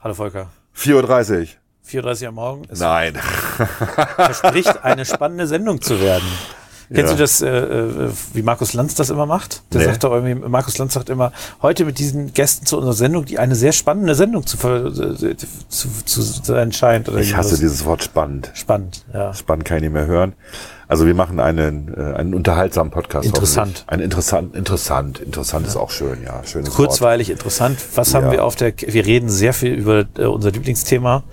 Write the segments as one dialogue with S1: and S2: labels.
S1: Hallo Volker.
S2: 4.30 Uhr.
S1: 4.30 Uhr am Morgen.
S2: Nein.
S1: verspricht eine spannende Sendung zu werden. Kennst
S2: Ja.
S1: du das, äh, äh, wie Markus Lanz das immer macht? Der
S2: Nee.
S1: sagt doch irgendwie, Markus Lanz sagt immer, heute mit diesen Gästen zu unserer Sendung, die eine sehr spannende Sendung zu, äh, zu, zu sein scheint. Oder
S2: Ich hasse
S1: irgendwas.
S2: dieses Wort spannend.
S1: Spannend, ja.
S2: Spannend kann ich nicht mehr hören. Also wir machen einen, äh, einen unterhaltsamen Podcast.
S1: Interessant.
S2: Ein interessant, interessant. Interessant ist auch schön, ja. Schönes Wort.
S1: Kurzweilig, interessant. Was haben
S2: Ja.
S1: wir auf der, wir reden sehr viel über äh, unser Lieblingsthema,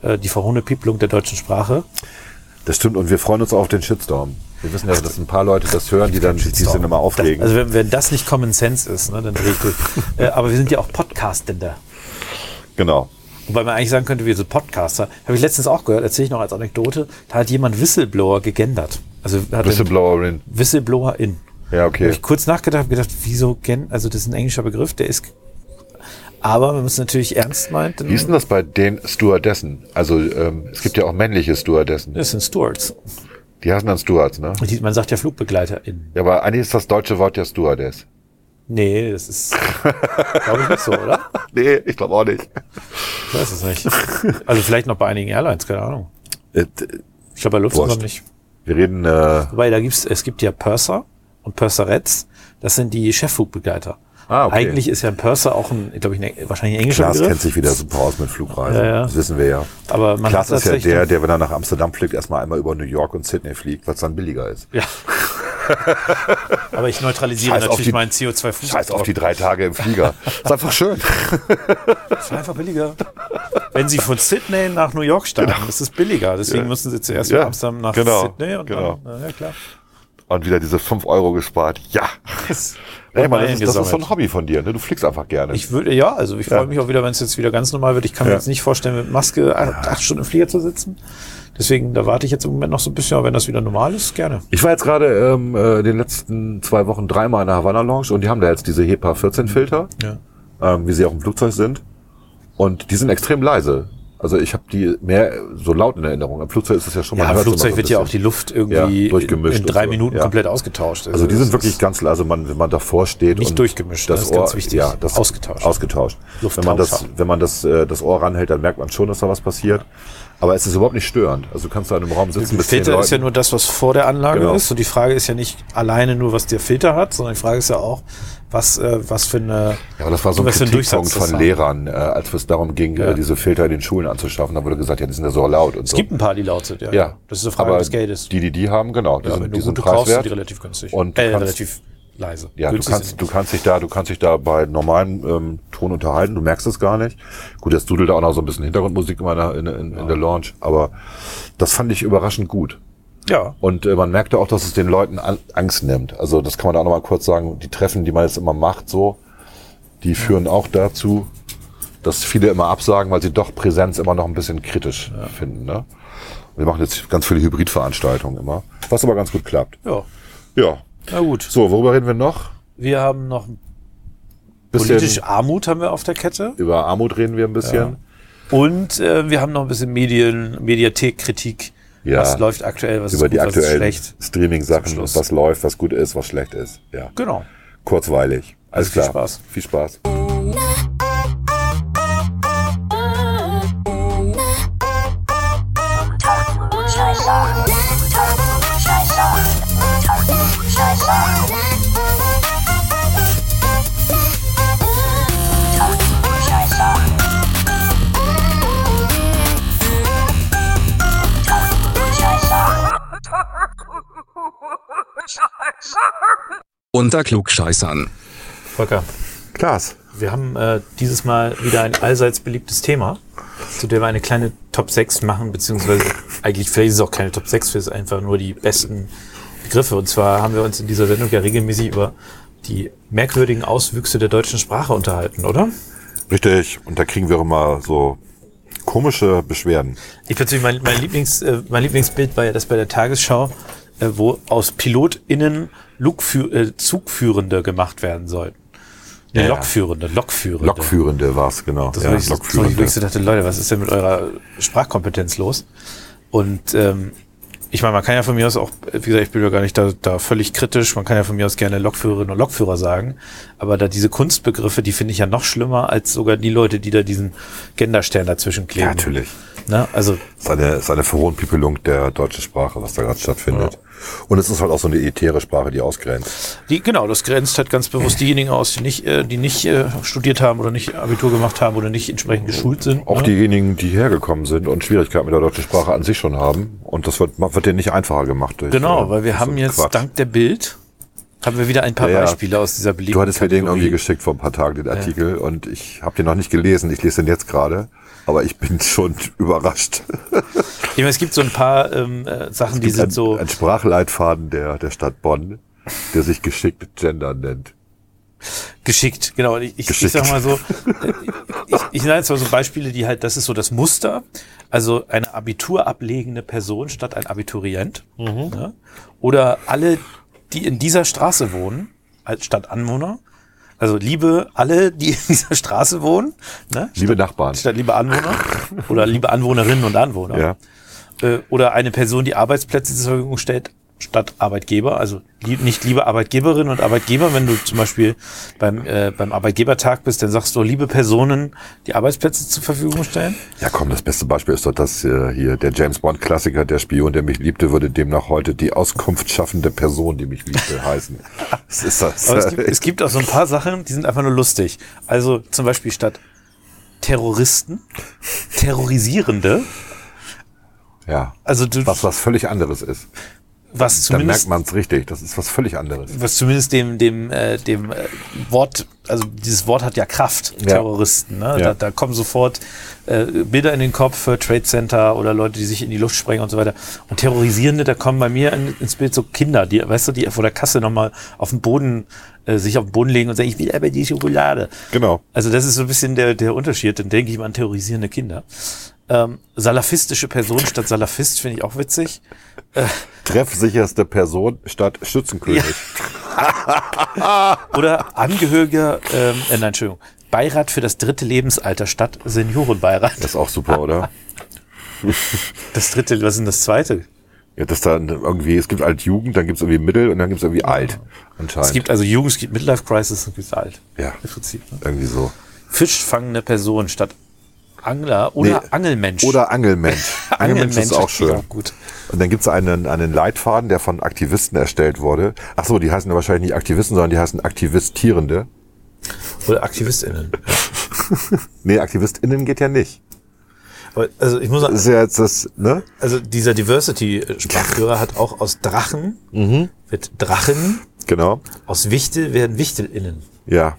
S1: äh, die Verhohnepiepelung der deutschen Sprache.
S2: Das stimmt und wir freuen uns auch auf den Shitstorm. Wir wissen ja, dass ein paar Leute das hören, die dann die sind immer aufregen.
S1: Das, also wenn, wenn das nicht Common Sense ist, ne, dann drehe ich durch. äh, aber wir sind ja auch Podcastender.
S2: genau.
S1: Wobei man eigentlich sagen könnte, wir sind Podcaster. Habe ich letztens auch gehört, erzähle ich noch als Anekdote, da hat jemand Whistleblower gegendert. Also hat
S2: Whistleblowerin.
S1: Whistleblower in.
S2: Ja,
S1: Habe
S2: okay.
S1: ich kurz nachgedacht, habe gedacht, wieso gen, also das ist ein englischer Begriff, der ist aber wenn man es natürlich ernst meint, dann
S2: Wie ist denn das bei den Stewardessen? Also ähm, es gibt ja auch männliche Stewardessen.
S1: das sind Stewards.
S2: Die heißen dann Stewards, ne?
S1: Man sagt ja FlugbegleiterInnen.
S2: Ja, aber eigentlich ist das deutsche Wort ja Stewardess.
S1: Nee, das ist, glaube ich, nicht so, oder?
S2: Nee, ich glaube auch nicht.
S1: Ich weiß es nicht. Also vielleicht noch bei einigen Airlines, keine Ahnung.
S2: Äh,
S1: Ich glaube bei Lufthansa nicht.
S2: Wir reden, äh,
S1: Wobei, da gibt's, es gibt ja Purser und Purserettes. Das sind die Chefflugbegleiter.
S2: Ah, okay.
S1: Eigentlich ist ja ein Purser auch ein, glaube ich, ein, wahrscheinlich ein englischer
S2: Klaas
S1: Begriff.
S2: kennt sich wieder super aus mit Flugreisen.
S1: Ja, ja.
S2: Das wissen wir ja.
S1: Aber man
S2: Klaas ist ja der, der, wenn er nach Amsterdam fliegt, erstmal einmal über New York und Sydney fliegt, was dann billiger ist.
S1: Ja. Aber ich neutralisiere
S2: Scheiß
S1: natürlich
S2: die-
S1: meinen CO2-Fußabdruck.
S2: Scheiß auf die drei Tage im Flieger. ist einfach schön.
S1: ist einfach billiger. Wenn Sie von Sydney nach New York starten, ist es billiger. Deswegen müssen Sie zuerst
S2: Ja,
S1: von Amsterdam nach
S2: genau,
S1: Sydney und
S2: genau.
S1: dann, na, ja klar.
S2: Und wieder diese fünf Euro gespart. Ja. Ey, Mann, das, ist, das ist so ein Hobby von dir. Ne? Du fliegst einfach gerne.
S1: Ich würde, ja, also ich freue
S2: Ja.
S1: mich auch wieder, wenn es jetzt wieder ganz normal wird. Ich kann mir
S2: Ja.
S1: jetzt nicht vorstellen, mit Maske acht, acht Stunden im Flieger zu sitzen. Deswegen, da warte ich jetzt im Moment noch so ein bisschen, aber wenn das wieder normal ist, gerne.
S2: Ich war jetzt gerade ähm, äh, in den letzten zwei Wochen dreimal in der Havana Lounge und die haben da jetzt diese HEPA 14 Filter,
S1: Ja.
S2: ähm, wie sie auch im Flugzeug sind. Und die sind extrem leise. Also ich habe die mehr so laut in Erinnerung. Im Flugzeug ist es ja schon
S1: Ja, im
S2: hört's immer
S1: Flugzeug
S2: so
S1: wird ja auch die Luft irgendwie
S2: Ja, durchgemischt
S1: in drei
S2: so,
S1: Minuten
S2: ja.
S1: komplett ausgetauscht.
S2: Also die sind wirklich ganz, also man, wenn man davor steht
S1: Nicht
S2: und
S1: durchgemischt,
S2: das,
S1: das ist
S2: Ohr,
S1: ganz wichtig.
S2: ja, das
S1: Ausgetauscht.
S2: ausgetauscht. Wenn man das, wenn man das, äh, das Ohr ranhält, dann merkt man schon, dass da was passiert. Aber es ist überhaupt nicht störend. Also du kannst da in einem Raum sitzen zehn
S1: Filter ist ja nur das, was vor der Anlage
S2: Genau.
S1: ist. Und die Frage ist ja nicht alleine nur, was der Filter hat, sondern die Frage ist ja auch, was, äh, was für eine,
S2: Ja, aber das war so ein Kritikpunkt von. Lehrern, äh, als es darum ging,
S1: Ja.
S2: äh, diese Filter in den Schulen anzuschaffen. Da wurde gesagt, ja, die sind ja so laut und
S1: Es
S2: so.
S1: gibt ein paar, die laut sind, ja.
S2: ja,
S1: Das ist eine Frage
S2: aber
S1: des Geldes.
S2: Die, die die haben, genau, die
S1: ja,
S2: sind,
S1: wenn
S2: die
S1: du
S2: sind
S1: gute kaufst, sind die relativ günstig.
S2: Und
S1: äh, relativ leise.
S2: Ja, du kannst, du kannst dich da, du kannst dich da bei normalem ähm, Ton unterhalten, du merkst es gar nicht. Gut, jetzt dudelt da auch noch so ein bisschen Hintergrundmusik in, meiner, in, in, in der Launch, aber das fand ich überraschend gut.
S1: Ja,
S2: Und äh, man merkte auch, dass es den Leuten an, Angst nimmt. Also das kann man da auch noch mal kurz sagen. Die Treffen, die man jetzt immer macht, so, die führen auch dazu, dass viele immer absagen, weil sie doch Präsenz immer noch ein bisschen kritisch finden. Ne? Wir machen jetzt ganz viele Hybridveranstaltungen immer, was aber ganz gut klappt.
S1: ja.
S2: Ja.
S1: Na gut.
S2: So, worüber reden wir noch?
S1: Wir haben noch
S2: Bisschen
S1: politische Armut haben wir auf der Kette.
S2: über Armut reden wir ein bisschen.
S1: Und äh, wir haben noch ein bisschen Medien, Mediathek-Kritik.
S2: Ja.
S1: Was läuft aktuell, was
S2: über
S1: ist
S2: die
S1: gut, was ist
S2: aktuellen
S1: schlecht.
S2: Streaming-Sachen, was läuft, was gut ist, was schlecht ist. Ja.
S1: Genau.
S2: Kurzweilig. Alles
S1: Also viel
S2: klar.
S1: Spaß.
S2: Viel Spaß.
S3: Unter Klugscheißern.
S1: Volker,
S2: Klaas.
S1: wir haben äh, dieses Mal wieder ein allseits beliebtes Thema, zu dem wir eine kleine Top 6 machen, beziehungsweise eigentlich vielleicht ist es auch keine Top 6, es ist einfach nur die besten Begriffe. Und zwar haben wir uns in dieser Sendung ja regelmäßig über die merkwürdigen Auswüchse der deutschen Sprache unterhalten, oder?
S2: Richtig. Und da kriegen wir immer so komische Beschwerden.
S1: Ich persönlich, mein, mein, Lieblings, äh, mein Lieblingsbild war ja das bei der Tagesschau, äh, wo aus PilotInnen Lugfü äh, Zugführende gemacht werden sollten.
S2: Ja.
S1: Lokführende, Lokführende.
S2: Lokführende war's genau.
S1: Das
S2: ja,
S1: war ich, so- wo ich so dachte, Leute, was ist denn mit eurer Sprachkompetenz los? Und ähm, ich meine, man kann ja von mir aus auch, wie gesagt, ich bin ja gar nicht da, da völlig kritisch, man kann ja von mir aus gerne Lokführerinnen und Lokführer sagen, aber da diese Kunstbegriffe, die finde ich ja noch schlimmer als sogar die Leute, die da diesen Genderstern dazwischen kleben.
S2: Ja, natürlich.
S1: Ne? Also,
S2: Es ist eine, es ist eine Verhohnpipelung der deutschen Sprache, was da gerade stattfindet. Und es ist halt auch so eine elitäre Sprache, die ausgrenzt.
S1: die, genau, das grenzt halt ganz bewusst diejenigen aus, die nicht, äh, die nicht äh, studiert haben oder nicht Abitur gemacht haben oder nicht entsprechend geschult sind.
S2: Auch
S1: ne?
S2: diejenigen, die hergekommen sind und Schwierigkeiten mit der deutschen Sprache an sich schon haben. Und das wird, wird denen nicht einfacher gemacht. Durch,
S1: Genau,
S2: äh,
S1: weil wir haben jetzt
S2: Quatsch.
S1: dank der Bild haben wir wieder ein paar
S2: Ja, ja.
S1: Beispiele aus dieser beliebten
S2: Du hattest mir den irgendwie
S1: Kategorie.
S2: geschickt vor ein paar Tagen, den Artikel, und ich habe den noch nicht gelesen. Ich lese den jetzt gerade, aber ich bin schon überrascht.
S1: Ich meine, es gibt so ein paar ähm, äh, Sachen, die
S2: gibt
S1: sind
S2: ein,
S1: so.
S2: ein Sprachleitfaden der, der Stadt Bonn, der sich geschickt Gender nennt.
S1: Geschickt, genau. Ich, ich, ich
S2: Geschickt.
S1: sag mal so, äh, ich, ich nenne jetzt mal so Beispiele, die halt, das ist so das Muster. Also eine Abitur ablegende Person statt ein Abiturient. Ne? Oder alle, die in dieser Straße wohnen, als statt Anwohner. Also liebe alle, die in dieser Straße wohnen, ne?
S2: Liebe Nachbarn.
S1: statt liebe Anwohner oder liebe Anwohnerinnen und Anwohner.
S2: Ja.
S1: Äh, oder eine Person, die Arbeitsplätze zur Verfügung stellt, statt Arbeitgeber. Also lieb, nicht liebe Arbeitgeberinnen und Arbeitgeber. Wenn du zum Beispiel beim, äh, beim Arbeitgebertag bist, dann sagst du liebe Personen, die Arbeitsplätze zur Verfügung stellen.
S2: Ja, komm, das beste Beispiel ist doch das äh, hier, der James Bond Klassiker, der Spion, der mich liebte, würde demnach heute die Auskunft schaffende Person, die mich liebte, heißen. Das ist das.
S1: Aber es gibt, es gibt auch so ein paar Sachen, die sind einfach nur lustig. Also zum Beispiel statt Terroristen, Terrorisierende.
S2: ja.
S1: Also du,
S2: Was was völlig anderes ist.
S1: Was
S2: Da merkt
S1: zumindest
S2: man es richtig. Das ist was völlig anderes.
S1: was zumindest dem dem äh, dem äh, Wort also dieses Wort hat ja Kraft
S2: Ja.
S1: Terroristen ne?
S2: Ja.
S1: da, da kommen sofort äh, Bilder in den Kopf für Trade Center oder Leute die sich in die Luft sprengen und so weiter und terrorisierende da kommen bei mir in, ins Bild so Kinder die weißt du die vor der Kasse nochmal auf den Boden äh, sich auf den Boden legen und sagen ich will aber die Schokolade
S2: Genau.
S1: also das ist so ein bisschen der der Unterschied dann denke ich mal an terrorisierende Kinder ähm, salafistische Person statt Salafist finde ich auch witzig
S2: Treffsicherste Person statt Schützenkönig.
S1: Oder Angehöriger, ähm, äh, nein, Entschuldigung, Beirat für das dritte Lebensalter statt Seniorenbeirat.
S2: Das ist auch super, oder?
S1: Das dritte, was ist denn das zweite?
S2: Ja, das dann irgendwie, es gibt halt Jugend, dann gibt es irgendwie Mittel und dann gibt es irgendwie alt. Anscheinend.
S1: Es gibt also Jugend, es gibt Midlife Crisis und es gibt alt.
S2: ja,
S1: Im Prinzip. Ne?
S2: irgendwie so.
S1: Fischfangende Person statt Angler oder
S2: Nee,
S1: Angelmensch.
S2: Oder Angelmensch. Angelmensch ist auch schön.
S1: gut.
S2: Und dann gibt's einen, einen Leitfaden, der von Aktivisten erstellt wurde. Ach so, die heißen ja wahrscheinlich nicht Aktivisten, sondern die heißen Aktivistierende.
S1: Oder AktivistInnen.
S2: Nee, AktivistInnen geht ja nicht.
S1: Aber, also ich muss sagen,
S2: Das ist ja jetzt das, ne?
S1: also dieser Diversity-Sprachführer hat auch aus Drachen,
S2: Mhm.
S1: wird Drachen,
S2: Genau.
S1: aus Wichtel werden WichtelInnen.
S2: Ja.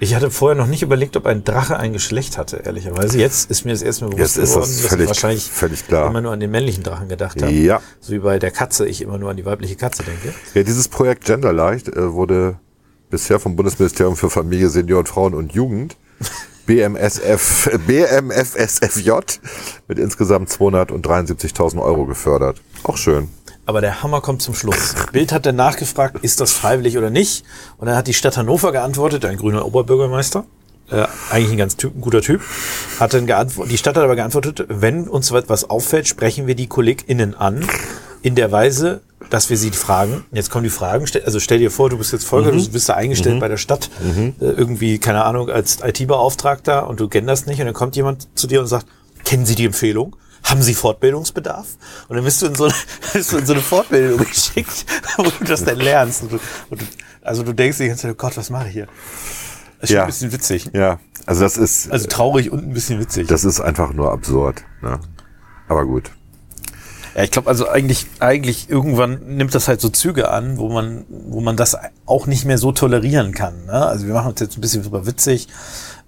S1: Ich hatte vorher noch nicht überlegt, ob ein Drache ein Geschlecht hatte, ehrlicherweise. Jetzt ist mir das erstmal bewusst
S2: Jetzt ist das
S1: geworden, dass
S2: völlig-
S1: ich wahrscheinlich
S2: völlig klar.
S1: immer nur an den männlichen Drachen gedacht habe.
S2: Ja.
S1: So wie bei der Katze ich immer nur an die weibliche Katze denke.
S2: Ja, dieses Projekt Genderleicht äh, wurde bisher vom Bundesministerium für Familie, Senioren, Frauen und Jugend BMSF, BMFSFJ mit insgesamt 273.000 Euro gefördert. Auch schön.
S1: Aber der Hammer kommt zum Schluss. Bild hat dann nachgefragt, ist das freiwillig oder nicht? Und dann hat die Stadt Hannover geantwortet, ein grüner Oberbürgermeister, äh, eigentlich ein ganz typ, ein guter Typ, hat dann geantwortet, die Stadt hat aber geantwortet, wenn uns etwas auffällt, sprechen wir die KollegInnen an, in der Weise, dass wir sie fragen. Jetzt kommen die Fragen, also stell dir vor, du bist jetzt Volker, du bist da eingestellt bei der Stadt, äh, irgendwie, keine Ahnung, als IT-Beauftragter und du kennst nicht und dann kommt jemand zu dir und sagt, kennen Sie die Empfehlung? Haben Sie Fortbildungsbedarf? Und dann bist du in so eine, bist du in so eine Fortbildung geschickt, wo du das dann lernst. Und du, und du, also du denkst die ganze Zeit, oh Gott, was mache ich hier? Das ist
S2: Ja.
S1: ein bisschen witzig.
S2: Ja, also das ist,
S1: Also traurig und ein bisschen witzig.
S2: das ist einfach nur absurd. Ne? Aber gut.
S1: Ja, ich glaube, also eigentlich, eigentlich irgendwann nimmt das halt so Züge an, wo man, wo man das auch nicht mehr so tolerieren kann. Ne? Also wir machen uns jetzt ein bisschen drüber witzig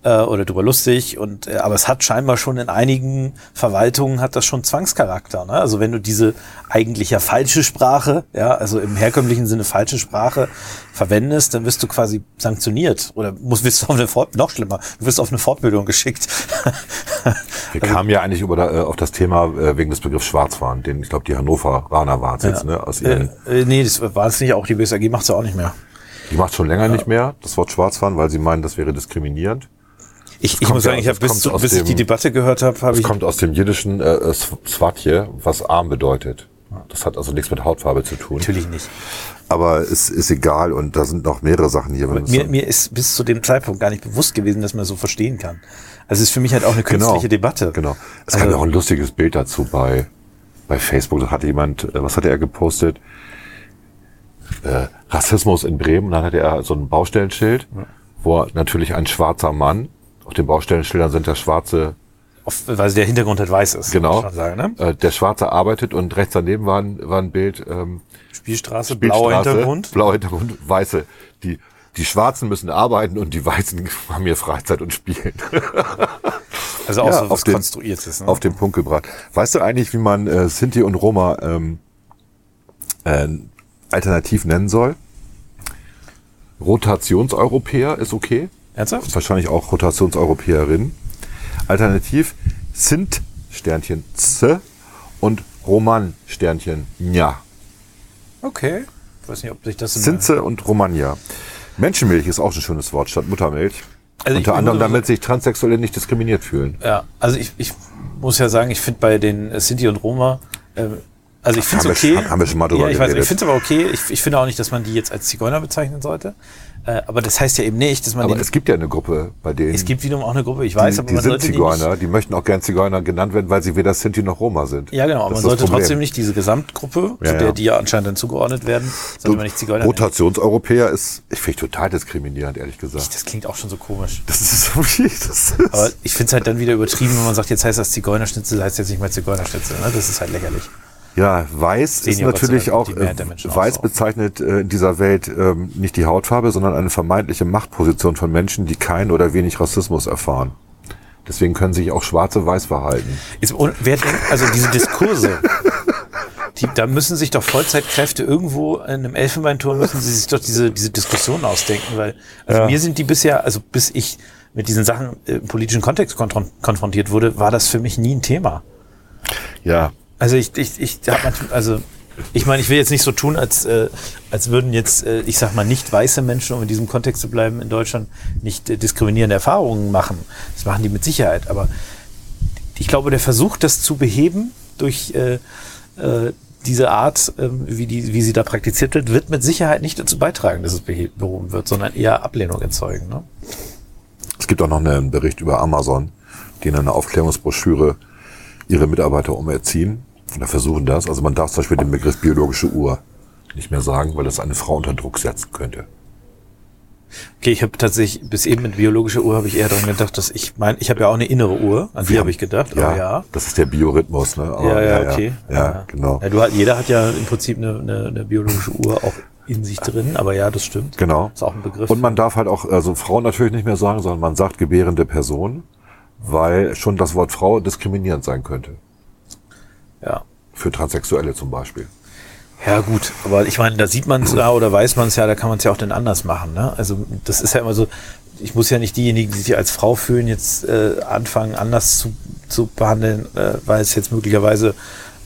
S1: äh, oder drüber lustig und äh, aber es hat scheinbar schon in einigen Verwaltungen hat das schon Zwangscharakter. Ne? Also wenn du diese eigentlich ja falsche Sprache, ja, also im herkömmlichen Sinne falsche Sprache verwendest, dann wirst du quasi sanktioniert oder musst wirst du auf eine Fort noch schlimmer, du wirst auf eine Fortbildung geschickt.
S2: Wir kamen ja eigentlich über da, äh, auf das Thema äh, wegen des Begriffs Schwarzfahren, den ich glaube die Hannoveraner waren jetzt, ne? Aus ihren,
S1: äh, äh, nee, das war es nicht auch, die BSAG macht's ja auch nicht mehr.
S2: die macht schon länger nicht mehr das Wort Schwarzfahren, weil sie meinen, das wäre diskriminierend.
S1: Ich, ich muss
S2: ja-
S1: sagen, ich habe
S2: das
S1: bis, zu, bis ich die
S2: dem-
S1: Debatte gehört habe, habe
S2: Das
S1: ich
S2: kommt aus dem jiddischen äh, äh, Swatje, was arm bedeutet. Das hat also nichts mit Hautfarbe zu tun.
S1: Natürlich nicht.
S2: Aber es ist egal und da sind noch mehrere Sachen hier.
S1: Mir, mir ist bis zu dem Zeitpunkt gar nicht bewusst gewesen, dass man so verstehen kann. Also es ist für mich halt auch eine
S2: Genau.
S1: künstliche Debatte.
S2: Genau. Es
S1: Also-
S2: ja auch ein lustiges Bild dazu bei, bei Facebook. Da hatte jemand, äh, was hatte er gepostet? Äh, Rassismus in Bremen. Dann hatte er so ein Baustellenschild, wo natürlich ein schwarzer Mann, auf den Baustellenschildern sind da schwarze,
S1: weil der Hintergrund halt weiß ist.
S2: genau,
S1: sagen, ne?
S2: äh, der Schwarze arbeitet und rechts daneben war ein, war ein Bild, ähm,
S1: Spielstraße, blauer
S2: Bildstraße,
S1: Hintergrund.
S2: Blauer Hintergrund, weiße. Die, die Schwarzen müssen arbeiten und die Weißen haben hier Freizeit und spielen.
S1: Also auch
S2: Ja,
S1: so was
S2: den-
S1: Konstruiertes. Ne?
S2: auf den Punkt gebracht. Weißt du eigentlich, wie man äh, Sinti und Roma ähm, äh, alternativ nennen soll? Rotationseuropäer ist okay.
S1: Ernsthaft?
S2: Wahrscheinlich auch Rotationseuropäerin. Alternativ sind Sternchen Z und Roman Sternchen Nja.
S1: Okay. Ich weiß nicht, ob sich das in
S2: Sinze und Romagna. Menschenmilch ist auch ein schönes Wort statt Muttermilch.
S1: Also
S2: Unter anderem, damit sich Transsexuelle nicht diskriminiert fühlen.
S1: Ja, also ich, ich muss ja sagen, ich finde bei den äh, Sinti und Roma, ähm, also ich finde es
S2: wir
S1: okay.
S2: haben wir schon mal drüber
S1: ja, ich weiß, ich finde es aber okay. Ich, ich finde auch nicht, dass man die jetzt als Zigeuner bezeichnen sollte. Äh, aber das heißt ja eben nicht, dass man
S2: Aber es gibt ja eine Gruppe, bei denen
S1: es gibt wiederum auch eine Gruppe, ich weiß,
S2: die,
S1: aber
S2: die
S1: man
S2: sind
S1: sollte die
S2: Zigeuner,
S1: nicht,
S2: die möchten auch gern Zigeuner genannt werden, weil sie weder Sinti noch Roma sind.
S1: ja genau, aber man sollte trotzdem nicht diese Gesamtgruppe,
S2: Ja,
S1: zu der
S2: ja.
S1: die ja anscheinend dann zugeordnet werden, sollte man nicht Zigeuner nennen.
S2: Rotationseuropäer ist, ich finde total diskriminierend, ehrlich gesagt.
S1: Das klingt auch schon so komisch.
S2: Das ist wirklich, das ist,
S1: Aber ich finde es halt dann wieder übertrieben, wenn man sagt, jetzt heißt das Zigeunerschnitzel, heißt jetzt nicht mehr Zigeunerschnitzel. Ne? Das ist halt lächerlich.
S2: Ja, weiß ist
S1: ja
S2: natürlich auch, äh, weiß bezeichnet äh, in dieser Welt ähm, nicht die Hautfarbe, sondern eine vermeintliche Machtposition von Menschen, die kein oder wenig Rassismus erfahren. Deswegen können sich auch Schwarze weiß verhalten.
S1: Ist, und wer denkt, also diese Diskurse, die, da müssen sich doch Vollzeitkräfte irgendwo in einem Elfenbeinturm müssen sie sich doch diese, diese Diskussion ausdenken, weil also mir sind die bisher, also bis ich mit diesen Sachen im politischen Kontext konfron- konfrontiert wurde, war das für mich nie ein Thema.
S2: Ja,
S1: Also ich, ich, ich hab manchmal, also ich meine, ich will jetzt nicht so tun, als, äh, als würden jetzt, äh, ich sag mal, nicht weiße Menschen, um in diesem Kontext zu bleiben, in Deutschland nicht äh, diskriminierende Erfahrungen machen. Das machen die mit Sicherheit. Aber ich glaube, der Versuch, das zu beheben durch äh, äh, diese Art, ähm, wie, die, wie sie da praktiziert wird, wird mit Sicherheit nicht dazu beitragen, dass es behoben wird, sondern eher Ablehnung erzeugen. Ne?
S2: Es gibt auch noch einen Bericht über Amazon, die in einer Aufklärungsbroschüre ihre Mitarbeiter umerziehen oder versuchen das. Also man darf zum Beispiel den Begriff biologische Uhr nicht mehr sagen, weil das eine Frau unter Druck setzen könnte.
S1: Okay, ich habe tatsächlich bis eben mit biologischer Uhr habe ich eher daran gedacht, dass ich mein, ich habe ja auch eine innere Uhr, an die habe ich gedacht.
S2: Ja,
S1: aber ja.
S2: das ist der Biorhythmus. Ne? Aber
S1: Ja, ja, okay.
S2: Ja, genau.
S1: Ja, du, jeder hat ja im Prinzip eine, eine, eine biologische Uhr auch in sich drin, aber ja, das stimmt.
S2: Genau.
S1: Ist auch ein Begriff.
S2: Und man darf halt auch, also Frau natürlich nicht mehr sagen, sondern man sagt gebärende Person, weil schon das Wort Frau diskriminierend sein könnte.
S1: Ja.
S2: Für Transsexuelle zum Beispiel.
S1: Ja, gut, aber ich meine, da sieht man es ja oder weiß man es ja, da kann man es ja auch dann anders machen. Ne? Also das ist ja immer so, ich muss ja nicht diejenigen, die sich als Frau fühlen, jetzt äh, anfangen, anders zu, zu behandeln, äh, weil es jetzt möglicherweise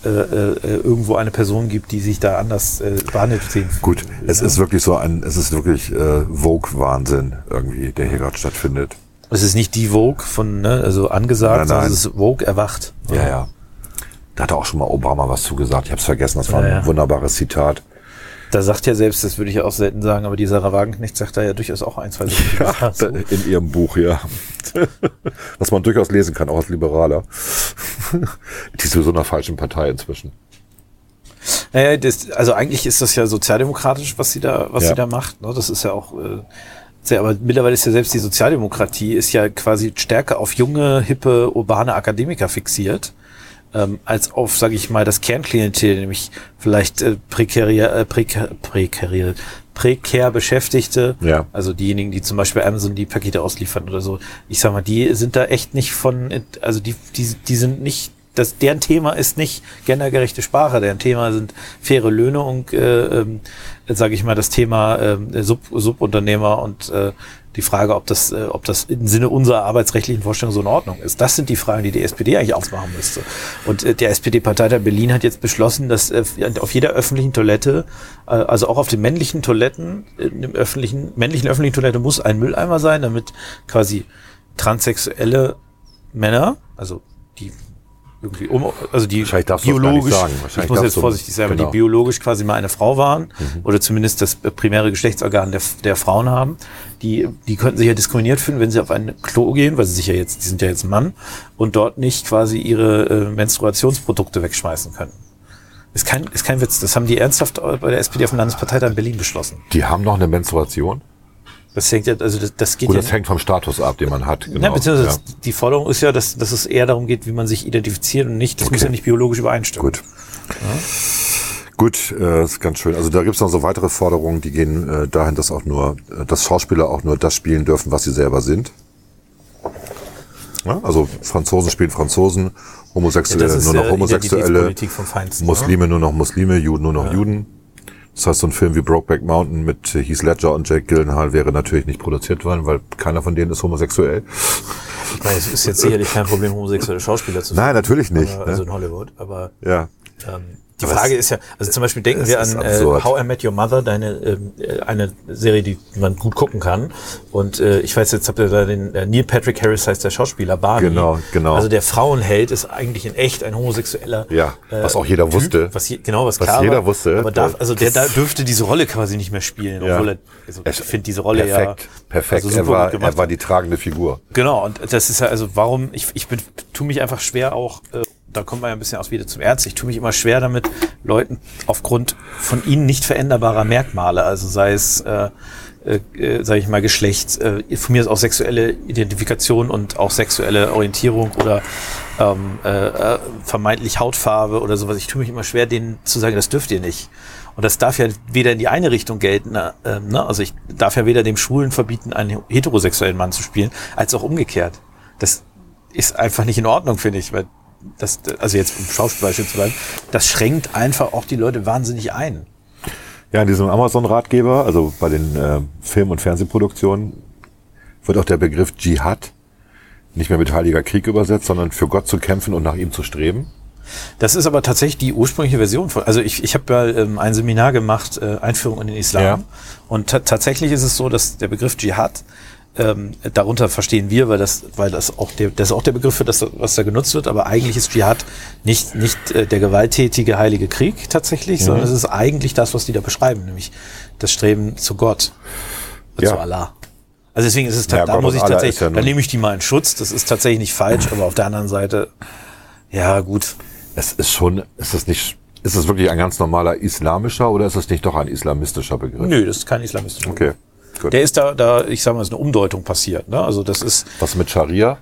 S1: äh, äh, irgendwo eine Person gibt, die sich da anders äh, behandelt sehen.
S2: Gut,
S1: will,
S2: es
S1: ne?
S2: ist wirklich so ein, es ist wirklich äh, Vogue-Wahnsinn irgendwie, der hier gerade stattfindet.
S1: Es ist nicht die Vogue von, ne, also angesagt,
S2: Nein,
S1: sondern
S2: nein.
S1: es ist Vogue erwacht.
S2: Ja, ja. Da hat auch schon mal Obama was zugesagt. Ich habe es vergessen, das war ein
S1: ja.
S2: wunderbares Zitat.
S1: Da sagt ja selbst, das würde ich ja auch selten sagen, aber die Sarah Wagenknecht sagt da ja durchaus auch ein, zwei.
S2: Ja,
S1: so.
S2: in ihrem Buch, ja. Was man durchaus lesen kann, auch als Liberaler. Die ist sowieso in einer falschen Partei inzwischen.
S1: Naja, das, also eigentlich ist das ja sozialdemokratisch, was sie da, was
S2: Ja.
S1: sie da macht. Ne? Das ist ja auch äh, sehr, aber mittlerweile ist ja selbst die Sozialdemokratie ist ja quasi stärker auf junge, hippe, urbane Akademiker fixiert, ähm, als auf, sage ich mal, das Kernklientel, nämlich vielleicht äh, prekär, äh, prekär, prekär, prekär Beschäftigte,
S2: Ja.
S1: also diejenigen, die zum Beispiel Amazon die Pakete ausliefern oder so. Ich sag mal, die sind da echt nicht von, also die, die, die sind nicht, das, deren Thema ist nicht gendergerechte Sprache, deren Thema sind faire Löhne und, äh, ähm, sage ich mal, das Thema ähm, Sub, Subunternehmer und äh, die Frage, ob das, äh, ob das im Sinne unserer arbeitsrechtlichen Vorstellung so in Ordnung ist. Das sind die Fragen, die die SPD eigentlich aufmachen müsste. Und äh, der SPD-Parteitag Berlin hat jetzt beschlossen, dass äh, auf jeder öffentlichen Toilette, äh, also auch auf den männlichen Toiletten, in dem öffentlichen, männlichen öffentlichen Toilette muss ein Mülleimer sein, damit quasi transsexuelle Männer, also die irgendwie um, also die biologisch, ich muss jetzt vorsichtig sein,
S2: genau.
S1: die biologisch quasi mal eine Frau waren oder zumindest das primäre Geschlechtsorgan der, der Frauen haben, die, die könnten sich ja diskriminiert fühlen, wenn sie auf ein Klo gehen, weil sie sich ja jetzt, die sind ja jetzt ein Mann und dort nicht quasi ihre äh, Menstruationsprodukte wegschmeißen können. Ist kein, ist kein Witz. Das haben die ernsthaft bei der SPD auf dem Landesparteitag in Berlin beschlossen.
S2: Die haben noch eine Menstruation.
S1: Das hängt ja, also das, das geht
S2: Gut,
S1: ja
S2: das hängt vom Status ab, den man hat.
S1: Ja,
S2: Genau.
S1: beziehungsweise
S2: Ja.
S1: die Forderung ist ja, dass, dass es eher darum geht, wie man sich identifiziert und nicht, das muss
S2: Okay.
S1: ja nicht biologisch übereinstimmen.
S2: Gut. Gut, äh, ist ganz schön. Also da gibt's noch so weitere Forderungen, die gehen äh, dahin, dass auch nur, äh, dass Schauspieler auch nur das spielen dürfen, was sie selber sind. Ja, also Franzosen spielen Franzosen, Homosexuelle
S1: ist
S2: nur noch Homosexuelle,
S1: Feinsten. ne?
S2: Muslime nur noch Muslime, Juden nur noch Juden. Das heißt, so ein Film wie Brokeback Mountain mit äh, Heath Ledger und Jake Gyllenhaal wäre natürlich nicht produziert worden, weil keiner von denen ist homosexuell.
S1: Ich meine, es ist jetzt sicherlich kein Problem, homosexuelle Schauspieler zu
S2: Nein, natürlich nicht.
S1: aber,
S2: ne?
S1: also in Hollywood. Aber
S2: ja.
S1: ähm, die
S2: Aber
S1: Frage ist ja, also zum Beispiel denken wir an äh. How I Met Your Mother, deine äh, eine Serie, die man gut gucken kann. Und äh, ich weiß jetzt, habt ihr da den äh, Neil Patrick Harris heißt der Schauspieler Barney.
S2: Genau, genau.
S1: Also der Frauenheld ist eigentlich in echt ein homosexueller.
S2: Ja, was auch jeder wusste.
S1: Was je, genau, was,
S2: Was
S1: klar
S2: jeder
S1: war.
S2: wusste.
S1: Aber darf, also der da dürfte diese Rolle quasi nicht mehr spielen,
S2: Ja.
S1: obwohl er, also ich finde diese Rolle
S2: perfekt,
S1: ja
S2: perfekt.
S1: also
S2: er, war, er war die tragende Figur.
S1: Genau, und das ist ja, also warum, ich, ich bin, tu mich einfach schwer auch, äh, da kommt man ja ein bisschen aus wieder zum Ernst, ich tue mich immer schwer damit, Leuten aufgrund von ihnen nicht veränderbarer Merkmale, also sei es, äh, äh, äh, sage ich mal, Geschlecht, äh, von mir ist auch sexuelle Identifikation und auch sexuelle Orientierung oder ähm, äh, äh, vermeintlich Hautfarbe oder sowas. Ich tue mich immer schwer, denen zu sagen, das dürft ihr nicht. Und das darf ja weder in die eine Richtung gelten, äh, ne? also ich darf ja weder dem Schwulen verbieten, einen heterosexuellen Mann zu spielen, als auch umgekehrt. Das ist einfach nicht in Ordnung, finde ich, weil das, also jetzt um Schauspielbeispiel zu bleiben, das schränkt einfach auch die Leute wahnsinnig ein.
S2: Ja, in diesem Amazon-Ratgeber, also bei den äh, Film- und Fernsehproduktionen, wird auch der Begriff Dschihad nicht mehr mit Heiliger Krieg übersetzt, sondern für Gott zu kämpfen und nach ihm zu streben.
S1: Das ist aber tatsächlich die ursprüngliche Version von. Also ich, ich habe ja ähm, ein Seminar gemacht, äh, Einführung in den Islam.
S2: Ja.
S1: Und ta tatsächlich ist es so, dass der Begriff Dschihad, ähm, darunter verstehen wir, weil das, weil das auch der, das ist auch der Begriff für das, was da genutzt wird, aber eigentlich ist Dschihad nicht, nicht äh, der gewalttätige heilige Krieg tatsächlich,
S2: Mhm.
S1: sondern es ist eigentlich das, was die da beschreiben, nämlich das Streben zu Gott,
S2: Ja.
S1: zu Allah. Also deswegen ist es,
S2: Ja,
S1: da
S2: Gott
S1: muss ich
S2: Allah
S1: tatsächlich,
S2: ja
S1: da nehme ich die mal in Schutz, das ist tatsächlich nicht falsch, aber auf der anderen Seite, ja gut,
S2: Es ist schon, ist es nicht, ist es wirklich ein ganz normaler islamischer oder ist es nicht doch ein islamistischer Begriff?
S1: Nö, das ist kein islamistischer
S2: Okay, gut.
S1: Der ist da, da, ich sag mal, ist eine Umdeutung passiert. Ne? Also das ist,
S2: Was mit Scharia?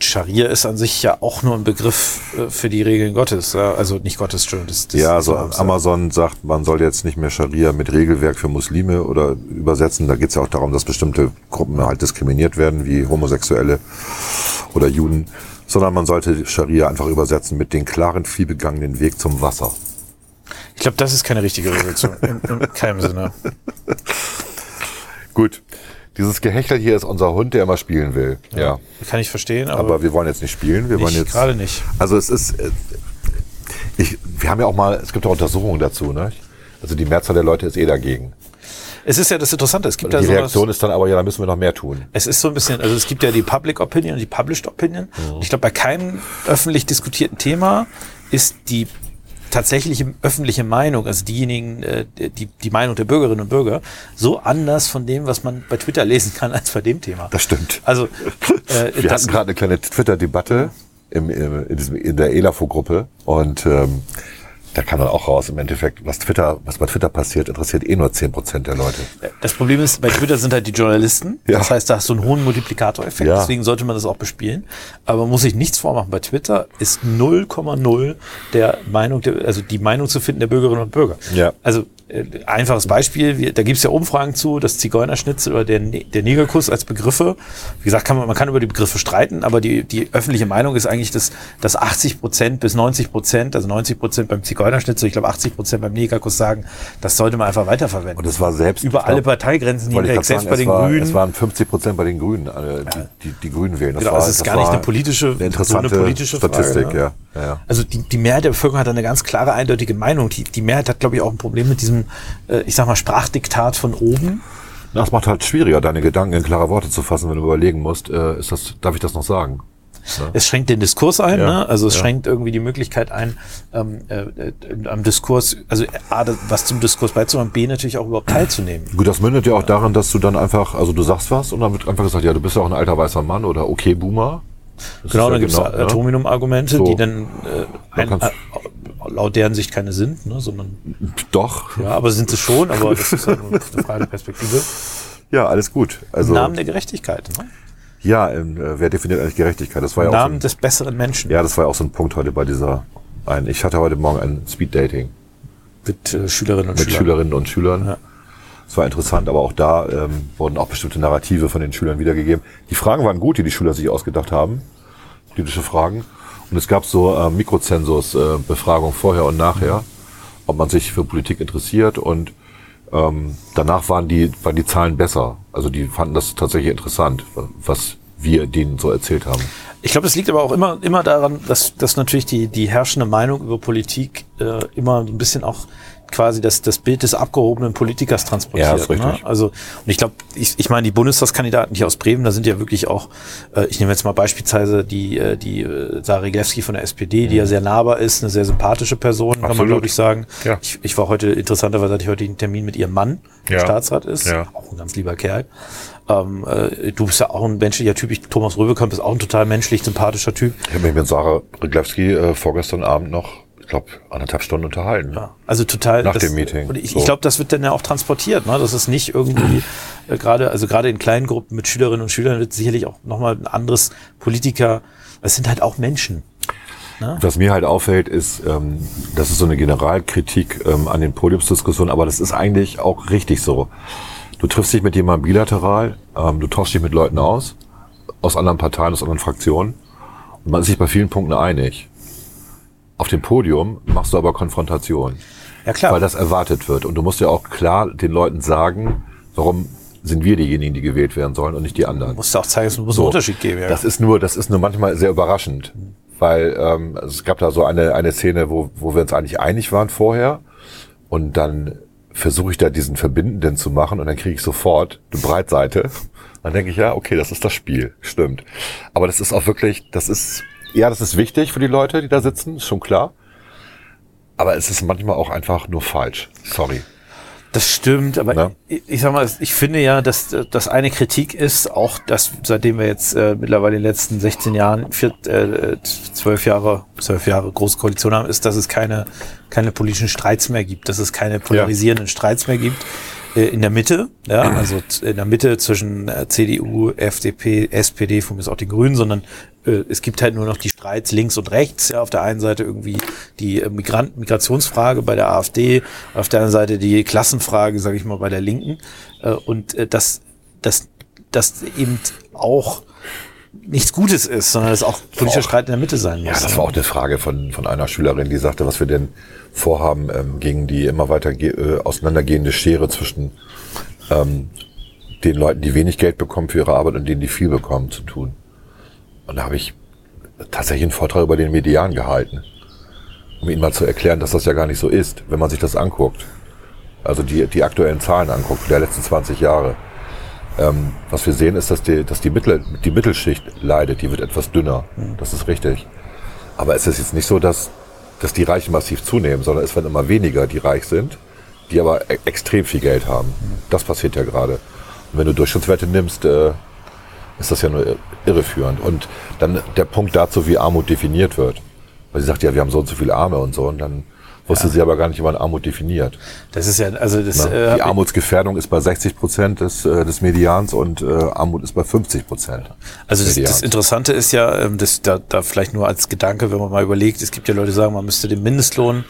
S1: Scharia ist an sich ja auch nur ein Begriff äh, für die Regeln Gottes. Also nicht Gottes, Entschuldigung. Das, das
S2: Ja, also. Amazon sagt, man soll jetzt nicht mehr Scharia mit Regelwerk für Muslime oder übersetzen. Da geht es ja auch darum, dass bestimmte Gruppen halt diskriminiert werden, wie Homosexuelle oder Juden, sondern man sollte Scharia einfach übersetzen mit den klaren, vielbegangenen Weg zum Wasser.
S1: Ich glaube, das ist keine richtige Übersetzung. In, in keinem Sinne.
S2: Gut, dieses Gehechel hier ist unser Hund, der immer spielen will. Ja,
S1: Kann ich verstehen, aber,
S2: aber wir wollen jetzt nicht spielen. Wir wollen jetzt
S1: gerade nicht.
S2: Also es ist, äh, ich, wir haben ja auch mal, es gibt auch Untersuchungen dazu, ne? Also die Mehrzahl der Leute ist eh dagegen.
S1: Es ist ja das Interessante. Es gibt
S2: Die
S1: ja sowas,
S2: Reaktion ist dann aber, ja, da müssen wir noch mehr tun.
S1: Es ist so ein bisschen, also es gibt ja die Public Opinion und die Published Opinion.
S2: Mhm.
S1: Ich glaube, bei keinem öffentlich diskutierten Thema ist die tatsächliche öffentliche Meinung, also diejenigen, äh, die, die Meinung der Bürgerinnen und Bürger, so anders von dem, was man bei Twitter lesen kann, als bei dem Thema.
S2: Das stimmt.
S1: Also, äh,
S2: Wir hatten gerade eine kleine Twitter-Debatte im, im, in, diesem, in der ELAFO-Gruppe und ähm, da kam dann auch raus, im Endeffekt, was Twitter, was bei Twitter passiert, interessiert eh nur 10% der Leute.
S1: das Problem ist, bei Twitter sind halt die Journalisten.
S2: Ja.
S1: Das heißt, da hast du einen hohen Multiplikatoreffekt.
S2: Ja.
S1: Deswegen sollte man das auch bespielen. Aber man muss sich nichts vormachen. Bei Twitter ist 0,0 der Meinung, der, also die Meinung zu finden der Bürgerinnen und Bürger.
S2: Ja.
S1: Also einfaches Beispiel, wir, da gibt's ja Umfragen zu, das Zigeunerschnitzel oder der, Ne- der Negerkuss als Begriffe. Wie gesagt, kann man, man kann über die Begriffe streiten, aber die, die öffentliche Meinung ist eigentlich, dass, dass 80 Prozent bis 90 Prozent, also 90 Prozent beim Zigeunerschnitzel, ich glaube 80 Prozent beim Negerkuss sagen, das sollte man einfach weiterverwenden.
S2: Und es war selbst
S1: über
S2: ich
S1: alle
S2: glaub,
S1: Parteigrenzen hinweg, selbst
S2: sagen,
S1: bei
S2: es
S1: den
S2: war,
S1: Grünen.
S2: Es waren 50 Prozent bei den Grünen, äh, die, die, die Grünen wählen. Das
S1: Genau,
S2: war,
S1: es ist
S2: das
S1: gar nicht eine politische-
S2: eine interessante
S1: so eine politische Frage,
S2: Statistik,
S1: ne?
S2: ja. ja. ja.
S1: Also die, die Mehrheit der Bevölkerung hat eine ganz klare, eindeutige Meinung. Die, die Mehrheit hat, glaube ich, auch ein Problem mit diesem, äh, ich sag mal, Sprachdiktat von oben.
S2: Das macht halt schwieriger, deine Gedanken in klare Worte zu fassen, wenn du überlegen musst, äh, ist das, darf ich das noch sagen? Ne?
S1: Es schränkt den Diskurs ein,
S2: Ja,
S1: ne? also es
S2: ja.
S1: schränkt irgendwie die Möglichkeit ein, ähm, äh, am Diskurs, also A, das- was zum Diskurs beizutragen, B, natürlich auch überhaupt teilzunehmen.
S2: Gut, das mündet ja auch daran, dass du dann einfach, also du sagst was und dann wird einfach gesagt, ja, du bist ja auch ein alter weißer Mann oder okay, Boomer. Das
S1: Genau,
S2: ist ja
S1: dann gibt es
S2: ne?
S1: Atominum-Argumente,
S2: So.
S1: die dann äh, ein, äh, laut deren Sicht keine sind, ne, sondern
S2: Doch.
S1: ja, aber sind sie schon, aber das ist halt nur eine Frage der Perspektive.
S2: Ja, alles gut. Also,
S1: Im Namen der Gerechtigkeit, ne?
S2: ja, ähm, äh, wer definiert eigentlich Gerechtigkeit? Das war
S1: Im
S2: ja auch so
S1: Namen
S2: ein,
S1: des besseren Menschen.
S2: ja, das war ja auch so ein Punkt heute bei dieser, ein, ich hatte heute Morgen ein Speed-Dating
S1: Mit äh, Schülerinnen und
S2: mit
S1: Schülern.
S2: Schülerinnen und Schülern.
S1: Ja.
S2: Es war interessant, aber auch da ähm, wurden auch bestimmte Narrative von den Schülern wiedergegeben. Die Fragen waren gut, die die Schüler sich ausgedacht haben, politische Fragen. Und es gab so äh, Mikrozensus-Befragung vorher und nachher, ob man sich für Politik interessiert. Und ähm, danach waren die, waren die Zahlen besser. Also die fanden das tatsächlich interessant, was wir denen so erzählt haben.
S1: Ich glaube, es liegt aber auch immer, immer daran, dass, dass natürlich die, die herrschende Meinung über Politik äh, immer ein bisschen auch quasi das, das Bild des abgehobenen Politikers transportiert.
S2: Ja, ist richtig.
S1: Ne? Also, und ich glaube, ich, ich meine, die Bundestagskandidaten hier aus Bremen, da sind ja wirklich auch, äh, ich nehme jetzt mal beispielsweise die, äh, die äh, Sarah Glewski von der SPD, die ja sehr nahbar ist, eine sehr sympathische Person, kann man
S2: Absolut.
S1: glaube ich sagen.
S2: Ja.
S1: Ich, ich war heute, interessanterweise hatte ich heute einen Termin mit ihrem Mann, der
S2: Ja.
S1: Staatsrat ist,
S2: Ja.
S1: auch ein ganz lieber Kerl. Ähm, äh, du bist ja auch ein menschlicher Typ. Ich, Thomas Röbekamp ist auch ein total menschlich, sympathischer Typ.
S2: Ich habe mich mit Sarah Ryglewski äh, vorgestern Abend noch, glaube, anderthalb Stunden unterhalten.
S1: Ja, also total.
S2: Nach
S1: das,
S2: dem Meeting,
S1: Und ich,
S2: so.
S1: ich glaube, das wird dann ja auch transportiert. Ne? Das ist nicht irgendwie äh, gerade, also gerade in kleinen Gruppen mit Schülerinnen und Schülern wird sicherlich auch nochmal ein anderes Politiker. Es sind halt auch Menschen.
S2: Was mir halt auffällt, ist, ähm, das ist so eine Generalkritik ähm, an den Podiumsdiskussionen, aber das ist eigentlich auch richtig so. Du triffst dich mit jemandem bilateral, ähm, du tauschst dich mit Leuten aus, aus anderen Parteien, aus anderen Fraktionen, und man ist sich bei vielen Punkten einig. Auf dem Podium machst du aber Konfrontation,
S1: Ja klar.
S2: weil das erwartet wird. Und du musst ja auch klar den Leuten sagen, warum sind wir diejenigen, die gewählt werden sollen und nicht die anderen.
S1: muss auch zeigen, es muss
S2: So.
S1: einen Unterschied geben. Ja.
S2: Das ist nur, das ist nur manchmal sehr überraschend, weil ähm, es gab da so eine eine Szene, wo wo wir uns eigentlich einig waren vorher und dann versuche ich da diesen Verbindenden zu machen und dann kriege ich sofort eine Breitseite. Dann denke ich ja, okay, das ist das Spiel, stimmt. Aber das ist auch wirklich, das ist ja, das ist wichtig für die Leute, die da sitzen, ist schon klar. Aber es ist manchmal auch einfach nur falsch. Sorry.
S1: Das stimmt, aber
S2: Ne?
S1: ich, ich sag mal, ich finde ja, dass das eine Kritik ist, auch dass seitdem wir jetzt äh, mittlerweile in den letzten 16 Jahren, vier, äh, zwölf Jahre, zwölf Jahre große Koalition haben, ist, dass es keine, keine politischen Streits mehr gibt, dass es keine polarisierenden Streits mehr gibt äh, in der Mitte, ja, also in der Mitte zwischen äh, CDU, FDP, SPD, von mir ist auch die Grünen, sondern äh, es gibt halt nur noch die Streits links und rechts. Ja, auf der einen Seite irgendwie die äh, Migrant Migrationsfrage bei der AfD, auf der anderen Seite die Klassenfrage, sage ich mal, bei der Linken. Äh, und äh, das, das, das eben auch nichts Gutes ist, sondern es auch politischer
S2: Auch-
S1: Streit in der Mitte sein muss.
S2: Ja, das war auch eine Frage von, von einer Schülerin, die sagte, was wir denn vorhaben, ähm, gegen die immer weiter äh, auseinandergehende Schere zwischen ähm, den Leuten, die wenig Geld bekommen für ihre Arbeit und denen, die viel bekommen, zu tun. Und da habe ich tatsächlich einen Vortrag über den Median gehalten, um ihnen mal zu erklären, dass das ja gar nicht so ist, wenn man sich das anguckt. Also die, die aktuellen Zahlen anguckt, der letzten 20 Jahre. Ähm, was wir sehen, ist, dass die, dass die, Mittel, die Mittelschicht leidet, die wird etwas dünner. Das ist richtig. Aber es ist jetzt nicht so, dass, dass die Reichen massiv zunehmen, sondern es werden immer weniger, die reich sind, die aber e extrem viel Geld haben. Das passiert ja gerade. Und wenn du Durchschnittswerte nimmst, äh, ist das ja nur irreführend. Und dann der Punkt dazu, wie Armut definiert wird. Weil sie sagt, ja, wir haben so und so viele Arme und so. Und dann wusste sie aber gar nicht, wie man Armut definiert.
S1: Das ist ja, also das,
S2: Ne?
S1: äh,
S2: Die Armutsgefährdung ist bei 60 Prozent des, äh, des Medians und äh, Armut ist bei 50 Prozent.
S1: Also das, das Interessante ist ja, ähm, das, da, da vielleicht nur als Gedanke, wenn man mal überlegt, es gibt ja Leute, die sagen, man müsste den Mindestlohn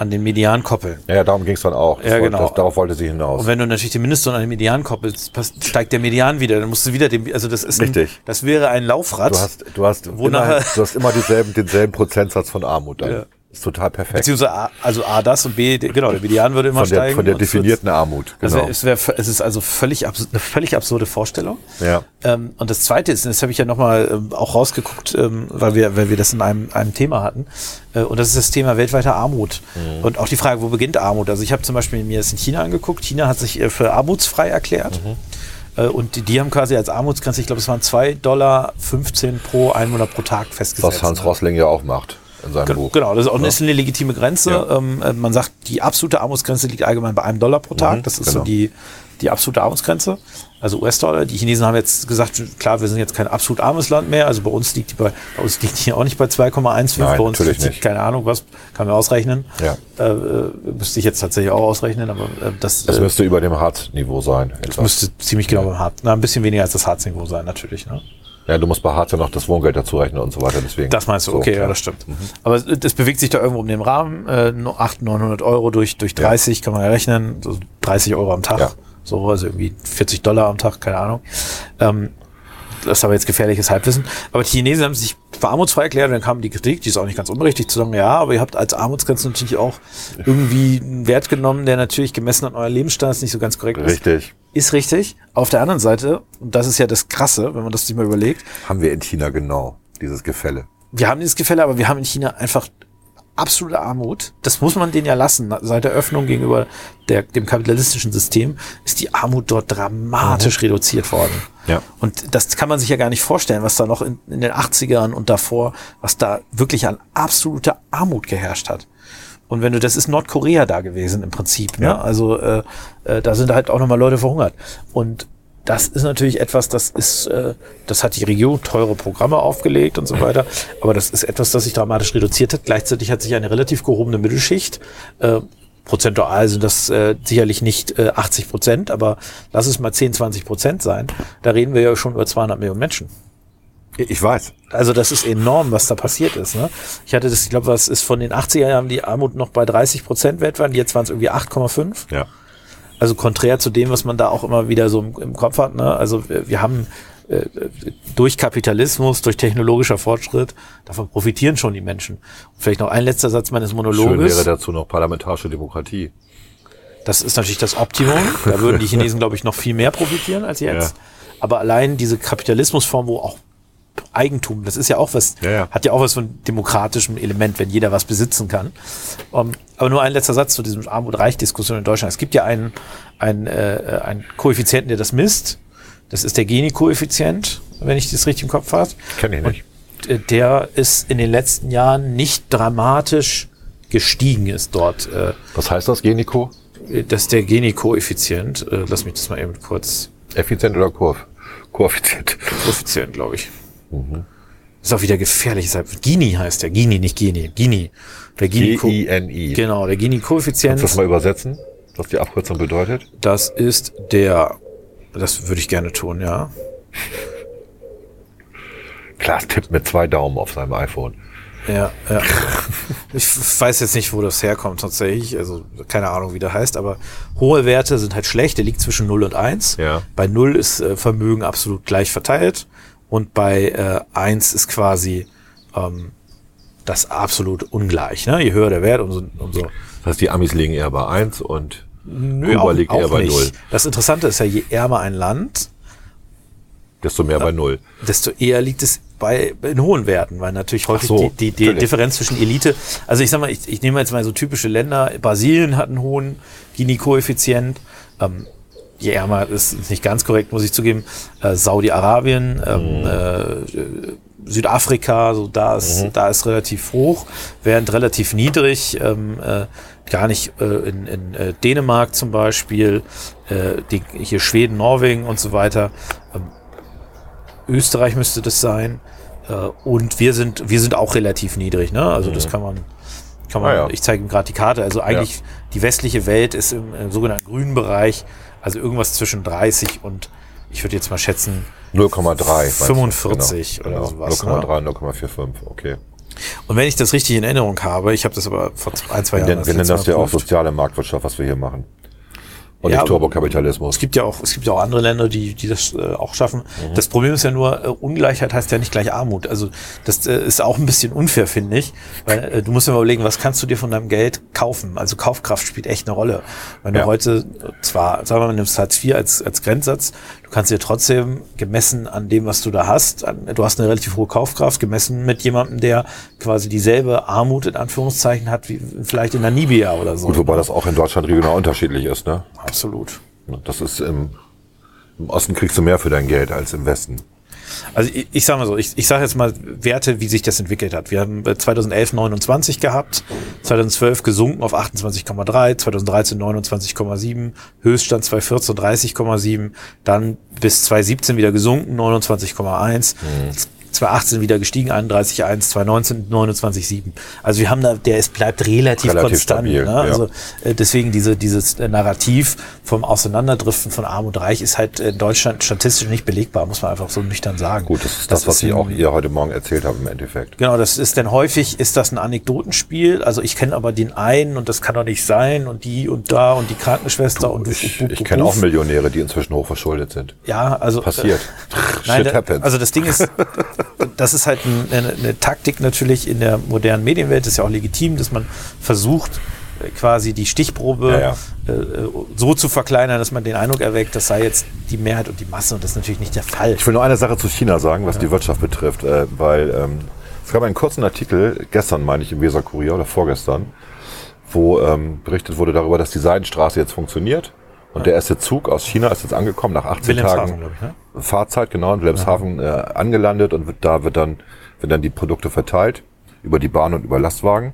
S1: an den Median koppeln.
S2: Ja, darum ging es dann auch. Das
S1: Ja,
S2: wollte-
S1: genau.
S2: Das, darauf wollte sie hinaus.
S1: Und wenn du natürlich den Mindestlohn an den Median koppelst, steigt der Median wieder, dann musst du wieder den, also das ist
S2: Richtig.
S1: Ein, das wäre ein Laufrad.
S2: Du hast, du hast, immer,
S1: nachher-
S2: du hast immer dieselben, denselben Prozentsatz von Armut dann.
S1: Ja.
S2: Ist total perfekt.
S1: Beziehungsweise A, also A das und B, genau, der Median würde immer
S2: Von der,
S1: steigen.
S2: von der definierten Armut.
S1: Also
S2: Genau.
S1: es, wär, es ist also völlig abs eine völlig absurde Vorstellung.
S2: Ja.
S1: Ähm, und das Zweite ist, und das habe ich ja nochmal ähm, auch rausgeguckt, ähm, weil wir, weil wir das in einem, einem Thema hatten. Äh, und das ist das Thema weltweiter Armut.
S2: Mhm.
S1: Und auch die Frage, wo beginnt Armut? Also ich habe zum Beispiel mir das in China angeguckt. China hat sich äh, für armutsfrei erklärt.
S2: Mhm.
S1: Äh, und die, die haben quasi als Armutsgrenze, ich glaube, es waren 2,15 Dollar pro Einwohner pro Tag festgesetzt.
S2: Was Hans? Rosling ja auch macht in seinem
S1: Gen-
S2: Buch.
S1: Genau, das ist auch eine, ist eine legitime Grenze.
S2: Ja.
S1: Ähm, äh, man sagt, die absolute Armutsgrenze liegt allgemein bei einem Dollar pro Tag.
S2: Mhm,
S1: das ist
S2: genau.
S1: so die, die absolute Armutsgrenze. Also US-Dollar. Die Chinesen haben jetzt gesagt, klar, wir sind jetzt kein absolut armes Land mehr. Also bei uns liegt die bei, bei uns liegt die auch nicht bei 2,15.
S2: Nein,
S1: Bei uns
S2: natürlich
S1: liegt
S2: nicht.
S1: keine Ahnung, was kann man ausrechnen.
S2: Ja.
S1: Äh, äh, müsste ich jetzt tatsächlich auch ausrechnen, aber äh, das,
S2: Das
S1: äh,
S2: müsste über dem Hartz-Niveau sein.
S1: das
S2: etwas.
S1: müsste ziemlich genau beim Hartz, na, ein bisschen weniger als das Harzniveau sein, natürlich. Ne?
S2: Ja, du musst bei Hartz ja noch das Wohngeld dazu rechnen und so weiter. Deswegen.
S1: Das meinst du,
S2: So,
S1: okay, ja, das stimmt. Aber es, bewegt sich da irgendwo um den Rahmen. Äh, nur 800, 900 Euro durch, durch 30 kann man ja rechnen. So 30 Euro am Tag.
S2: Ja.
S1: So, also irgendwie 40 Dollar am Tag, keine Ahnung. Ähm, das ist aber jetzt gefährliches Halbwissen. Aber die Chinesen haben sich für armutsfrei erklärt und dann kam die Kritik, die ist auch nicht ganz unberechtigt, zu sagen, ja, aber ihr habt als Armutsgrenze natürlich auch irgendwie einen Wert genommen, der natürlich gemessen an eurem Lebensstandard nicht so ganz korrekt ist.
S2: Richtig.
S1: Ist richtig. Auf der anderen Seite, und das ist ja das Krasse, wenn man das sich mal überlegt,
S2: Haben wir in China genau dieses Gefälle.
S1: wir haben dieses Gefälle, aber wir haben in China einfach absolute Armut. Das muss man denen ja lassen. Seit der Öffnung gegenüber der, dem kapitalistischen System ist die Armut dort dramatisch reduziert worden.
S2: Ja.
S1: Und das kann man sich ja gar nicht vorstellen, was da noch in, in den 80ern und davor, was da wirklich an absoluter Armut geherrscht hat. Und wenn du, das ist Nordkorea da gewesen im Prinzip, ne?
S2: Ja.
S1: Also äh, äh, da sind halt auch nochmal Leute verhungert. Und das ist natürlich etwas, das ist, äh, das hat die Regierung teure Programme aufgelegt und so weiter. Aber das ist etwas, das sich dramatisch reduziert hat. Gleichzeitig hat sich eine relativ gehobene Mittelschicht, äh, prozentual sind das äh, sicherlich nicht äh, 80 Prozent, aber lass es mal 10, 20 Prozent sein. Da reden wir ja schon über 200 Millionen Menschen.
S2: Ich weiß.
S1: Also das ist enorm, was da passiert ist. Ne? Ich hatte das, ich glaube, was ist von den 80er Jahren die Armut noch bei 30 Prozent weltweit, jetzt waren es irgendwie 8,5.
S2: Ja.
S1: Also konträr zu dem, was man da auch immer wieder so im, im Kopf hat. Ne? Also wir, wir haben äh, durch Kapitalismus, durch technologischer Fortschritt, davon profitieren schon die Menschen. Und vielleicht noch ein letzter Satz meines
S2: Schön
S1: Monologes.
S2: wäre dazu noch parlamentarische Demokratie.
S1: Das ist natürlich das Optimum. Da würden die Chinesen, glaube ich, noch viel mehr profitieren als jetzt.
S2: Ja.
S1: Aber allein diese Kapitalismusform, wo auch Eigentum, das ist ja auch was,
S2: Ja, ja.
S1: hat ja auch was von demokratischem Element, wenn jeder was besitzen kann. Um, aber nur ein letzter Satz zu diesem Armut-Reich-Diskussion in Deutschland. Es gibt ja einen, einen, äh, einen Koeffizienten, der das misst. Das ist der Gini-Koeffizient, wenn ich das richtig im Kopf habe.
S2: Kenn ich nicht.
S1: Und äh, der ist in den letzten Jahren nicht dramatisch gestiegen, ist dort. Äh,
S2: Was heißt das, Geniko?
S1: das ist der Gini-Koeffizient. Äh, lass mich das mal eben kurz.
S2: Effizient oder Kurv? Koeffizient.
S1: Koeffizient, glaube ich. Ist auch wieder gefährlich. Halt- Gini heißt der. Gini, nicht Gini. Gini. Der Gini.
S2: G-I-N-I.
S1: Genau, der
S2: Kannst du das
S1: Gini-Koeffizient.
S2: mal übersetzen, was die Abkürzung bedeutet?
S1: Das ist der. Das würde ich gerne tun, ja.
S2: Klaas tippt mit zwei Daumen auf seinem iPhone.
S1: Ja, ja. Ich weiß jetzt nicht, wo das herkommt tatsächlich. Also keine Ahnung, wie der heißt, aber hohe Werte sind halt schlecht. Der liegt zwischen 0 und 1.
S2: Ja.
S1: Bei 0 ist äh, Vermögen absolut gleich verteilt und bei äh, 1 ist quasi ähm, das absolut ungleich. Ne? Je höher der Wert, umso, umso
S2: Das heißt, die Amis liegen eher bei 1 und
S1: Nö,
S2: Kuba liegt eher bei 0.
S1: Das Interessante ist ja, je ärmer ein Land,
S2: Desto mehr bei 0.
S1: desto eher liegt es bei in hohen Werten, weil natürlich häufig
S2: so,
S1: die, die, die. Differenz zwischen Elite, also ich sag mal, ich, ich nehme jetzt mal so typische Länder, Brasilien hat einen hohen Gini-Koeffizient, ähm, je ärmer ist, nicht ganz korrekt, muss ich zugeben, äh, Saudi-Arabien, ähm, äh, Südafrika, so da ist, da ist relativ hoch, während relativ niedrig, ähm, äh, gar nicht äh, in, in äh, Dänemark zum Beispiel, äh, die, hier Schweden, Norwegen und so weiter, ähm, Österreich müsste das sein. Äh, und wir sind, wir sind auch relativ niedrig, ne? Also das kann man, kann man,
S2: Ah, ja.
S1: ich zeige ihm gerade die Karte. Also eigentlich die westliche Welt ist im, im sogenannten grünen Bereich, also irgendwas zwischen 30 und ich würde jetzt mal schätzen,
S2: 0,3. meinst du?
S1: 45 oder
S2: genau.
S1: sowas,
S2: 0,3, 0,45, okay.
S1: und wenn ich das richtig in Erinnerung habe, ich habe das aber vor ein, zwei
S2: Wir,
S1: Jahren.
S2: nennen- wir nennen das ja auch soziale Marktwirtschaft, was wir hier machen. Und
S1: Ja,
S2: nicht Turbokapitalismus.
S1: Es gibt ja auch, es gibt ja auch andere Länder, die, die das äh, auch schaffen.
S2: Mhm.
S1: Das Problem ist ja nur, äh, Ungleichheit heißt ja nicht gleich Armut. Also das äh, ist auch ein bisschen unfair, finde ich. Weil äh, du musst dir mal überlegen, was kannst du dir von deinem Geld kaufen? Also Kaufkraft spielt echt eine Rolle. Wenn du
S2: Ja.
S1: heute zwar, sagen wir mal, nimmst Hartz IV als, als Grenzsatz, du kannst dir trotzdem gemessen an dem, was du da hast, an, du hast eine relativ hohe Kaufkraft, gemessen mit jemandem, der quasi dieselbe Armut in Anführungszeichen hat, wie vielleicht in Namibia oder so.
S2: Gut, wobei das auch in Deutschland regional unterschiedlich ist, ne?
S1: Absolut.
S2: Das ist im, Im Osten kriegst du mehr für dein Geld als im Westen.
S1: Also ich, ich sage mal so, ich, ich sage jetzt mal Werte, wie sich das entwickelt hat. Wir haben äh, 2011 29 gehabt, 2012 gesunken auf 28,3, 2013 29,7, Höchststand 2014 30,7, dann bis 2017 wieder gesunken, 29,1. 2018 wieder gestiegen, 31,1, 2019 29,7. Also wir haben da, der ist bleibt relativ,
S2: Relativ
S1: konstant.
S2: stabil,
S1: ne?
S2: ja.
S1: Also äh, deswegen diese, dieses äh, Narrativ vom Auseinanderdriften von Arm und Reich ist halt in Deutschland statistisch nicht belegbar, muss man einfach so nüchtern sagen.
S2: Gut, das ist das, was ich auch ihr heute Morgen erzählt habe im Endeffekt.
S1: Genau, das ist denn häufig ist das ein Anekdotenspiel. Also ich kenne aber den einen und das kann doch nicht sein und die und da und die Krankenschwester und
S2: Ich, ich kenne auch Millionäre, die inzwischen hochverschuldet sind.
S1: Ja, also
S2: Passiert.
S1: Äh, nein, da, also das Ding ist, das ist halt ein, eine, eine Taktik natürlich in der modernen Medienwelt. Das ist ja auch legitim, dass man versucht äh, quasi die Stichprobe
S2: Ja, ja.
S1: Äh, äh, so zu verkleinern, dass man den Eindruck erweckt, das sei jetzt die Mehrheit und die Masse und das ist natürlich nicht der Fall.
S2: Ich will nur eine Sache zu China sagen, was die Wirtschaft betrifft, äh, weil ähm, es gab einen kurzen Artikel, gestern meine ich im Weser Kurier oder vorgestern, wo ähm, berichtet wurde darüber, dass die Seidenstraße jetzt funktioniert und der erste Zug aus China ist jetzt angekommen nach 18
S1: Wilhelmshaven,
S2: Tagen
S1: ich, ne?
S2: Fahrzeit, genau, in Wilhelmshaven äh, angelandet und wird, da wird dann, werden dann die Produkte verteilt über die Bahn und über Lastwagen.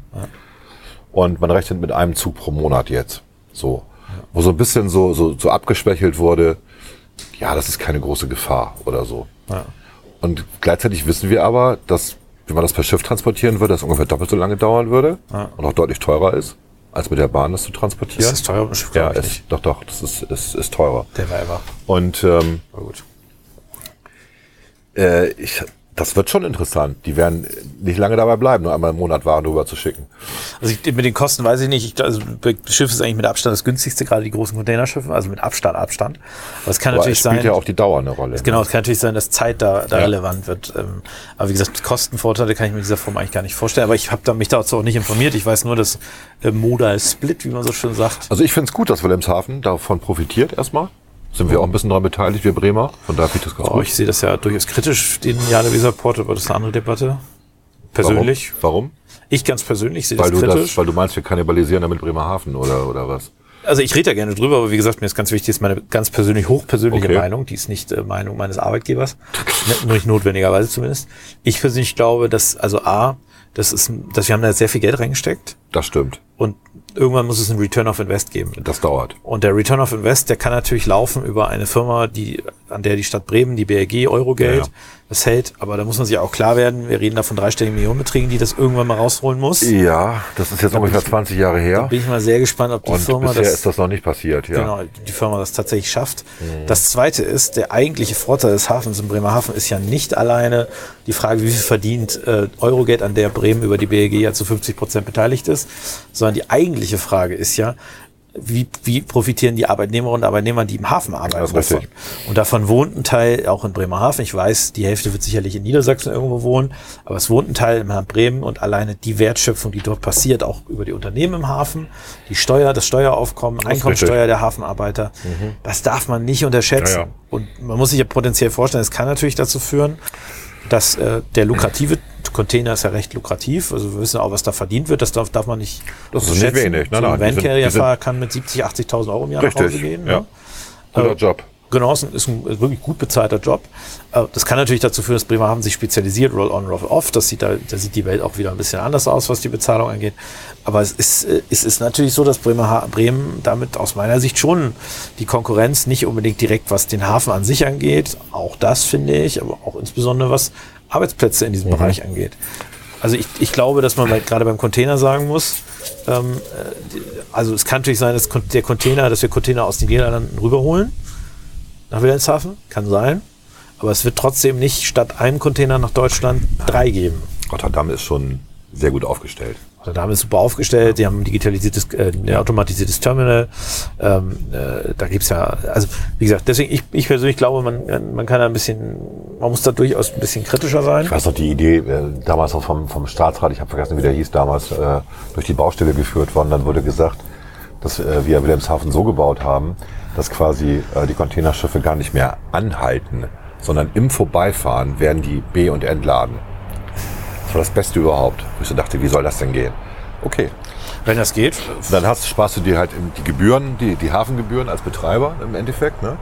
S2: Und man rechnet mit einem Zug pro Monat jetzt. So. Wo so ein bisschen so, so, so abgeschwächelt wurde, ja, das ist keine große Gefahr oder so.
S1: Ja.
S2: Und gleichzeitig wissen wir aber, dass, wenn man das per Schiff transportieren würde, das ungefähr doppelt so lange dauern würde und auch deutlich teurer ist, als mit der Bahn das zu transportieren.
S1: Das ist teuer, das
S2: ja,
S1: glaub ich
S2: ist, doch, doch, das ist, ist, ist teurer.
S1: Der war einfach.
S2: Und ähm,
S1: Aber gut.
S2: äh, ich, das wird schon interessant. Die werden nicht lange dabei bleiben, nur einmal im Monat Waren rüber zu schicken.
S1: Also ich, mit den Kosten weiß ich nicht. Ich, also das Schiff ist eigentlich mit Abstand das günstigste, gerade die großen Containerschiffe, also mit Abstand, Abstand. Aber es kann
S2: Aber es
S1: natürlich
S2: spielt
S1: sein.
S2: ja auch die Dauer eine Rolle.
S1: Genau, es kann natürlich sein, dass Zeit da, da
S2: Ja.
S1: relevant wird. Ähm, aber wie gesagt, Kostenvorteile kann ich mir in dieser Form eigentlich gar nicht vorstellen. Aber ich habe da, mich dazu auch nicht informiert. Ich weiß nur, dass äh, Modal Split, wie man so schön sagt,
S2: Also ich finde es gut, dass Wilhelmshaven davon profitiert erstmal. Sind wir auch ein bisschen daran beteiligt, wir Bremer. Von daher finde ich das ganz
S1: oh,
S2: gut.
S1: ich sehe das ja durchaus kritisch, den Jana Weserport, aber das ist eine andere Debatte. Persönlich.
S2: Warum?
S1: Ich ganz persönlich sehe
S2: Warum?
S1: das
S2: Weil du,
S1: kritisch.
S2: das, weil du meinst, wir kannibalisieren damit Bremerhaven oder, oder was?
S1: Also ich rede da gerne drüber, aber wie gesagt, mir ist ganz wichtig, ist meine ganz persönlich hochpersönliche
S2: Okay.
S1: Meinung. Die ist nicht äh, Meinung meines Arbeitgebers, nicht notwendigerweise zumindest. Ich persönlich glaube, dass also a, das ist, dass wir haben da sehr viel Geld reingesteckt
S2: Das stimmt.
S1: und irgendwann muss es einen Return of Invest geben.
S2: Das dauert.
S1: Und der Return of Invest, der kann natürlich laufen über eine Firma, die, an der die Stadt Bremen, die BRG, Eurogeld,
S2: Ja, ja.
S1: Das hält. Aber da muss man sich auch klar werden, wir reden da von dreistelligen Millionenbeträgen, die das irgendwann mal rausholen muss.
S2: Ja, das ist jetzt ungefähr 20 Jahre her.
S1: Bin ich mal sehr gespannt, ob die
S2: Und
S1: Firma
S2: bisher
S1: das
S2: ist das noch nicht passiert, ja.
S1: genau, die Firma das tatsächlich schafft. Das zweite ist, der eigentliche Vorteil des Hafens in Bremerhaven ist ja nicht alleine die Frage, wie viel verdient äh, Eurogate, an der Bremen über die BEG ja zu 50 Prozent beteiligt ist, sondern die eigentliche Frage ist ja, wie, wie profitieren die Arbeitnehmerinnen und Arbeitnehmer, die im Hafen arbeiten?
S2: Das
S1: davon? Und davon wohnt ein Teil auch in Bremerhaven. Ich weiß, die Hälfte wird sicherlich in Niedersachsen irgendwo wohnen, aber es wohnt ein Teil in Bremen und alleine die Wertschöpfung, die dort passiert, auch über die Unternehmen im Hafen, die Steuer, das Steueraufkommen,
S2: ist
S1: Einkommensteuer der Hafenarbeiter, das darf man nicht unterschätzen.
S2: Ja, ja.
S1: Und man muss sich ja potenziell vorstellen, es kann natürlich dazu führen, dass äh, der lukrative Container ist ja recht lukrativ. Also wir wissen auch, was da verdient wird. Das darf, darf man nicht
S2: Das ist nicht wenig. Nein,
S1: so ein Van-Carrier-Fahrer kann mit 70, 80.000 Euro im Jahr nach Hause
S2: Richtig,
S1: gehen.
S2: ja.
S1: Ne?
S2: Guter
S1: Äh,
S2: Job.
S1: Genau, ist ein ist ein wirklich gut bezahlter Job. Äh, Das kann natürlich dazu führen, dass Bremerhaven sich spezialisiert, Roll-on, Roll-off. Das sieht da, da sieht die Welt auch wieder ein bisschen anders aus, was die Bezahlung angeht. Aber es ist, äh, es ist natürlich so, dass Bremerha Bremen damit aus meiner Sicht schon die Konkurrenz nicht unbedingt direkt, was den Hafen an sich angeht. Auch das finde ich, aber auch insbesondere was Arbeitsplätze in diesem Bereich angeht. Also ich, ich glaube, dass man bei, gerade beim Container sagen muss, ähm, äh, also es kann natürlich sein, dass der Container, dass wir Container aus den Niederlanden rüberholen nach Wilhelmshaven, kann sein. Aber es wird trotzdem nicht statt einem Container nach Deutschland drei geben.
S2: Rotterdam ist schon sehr gut aufgestellt.
S1: Rotterdam ist super aufgestellt, die haben ein digitalisiertes, äh, ein automatisiertes Terminal. Ähm, äh, da gibt's ja, also wie gesagt, deswegen, ich, ich persönlich glaube, man, man kann da ein bisschen, man muss da durchaus ein bisschen kritischer sein.
S2: Ich weiß noch die Idee, äh, damals noch vom, vom Staatsrat, ich habe vergessen, wie der hieß damals, äh, durch die Baustelle geführt worden. Dann wurde gesagt, dass äh, wir Wilhelmshaven so gebaut haben, dass quasi äh, die Containerschiffe gar nicht mehr anhalten, sondern im Vorbeifahren werden die be- und entladen. Das war das Beste überhaupt. Ich so dachte, wie soll das denn gehen? Okay.
S1: Wenn das geht,
S2: dann hast, sparst du dir halt die Gebühren, die, die Hafengebühren als Betreiber im Endeffekt. Ne?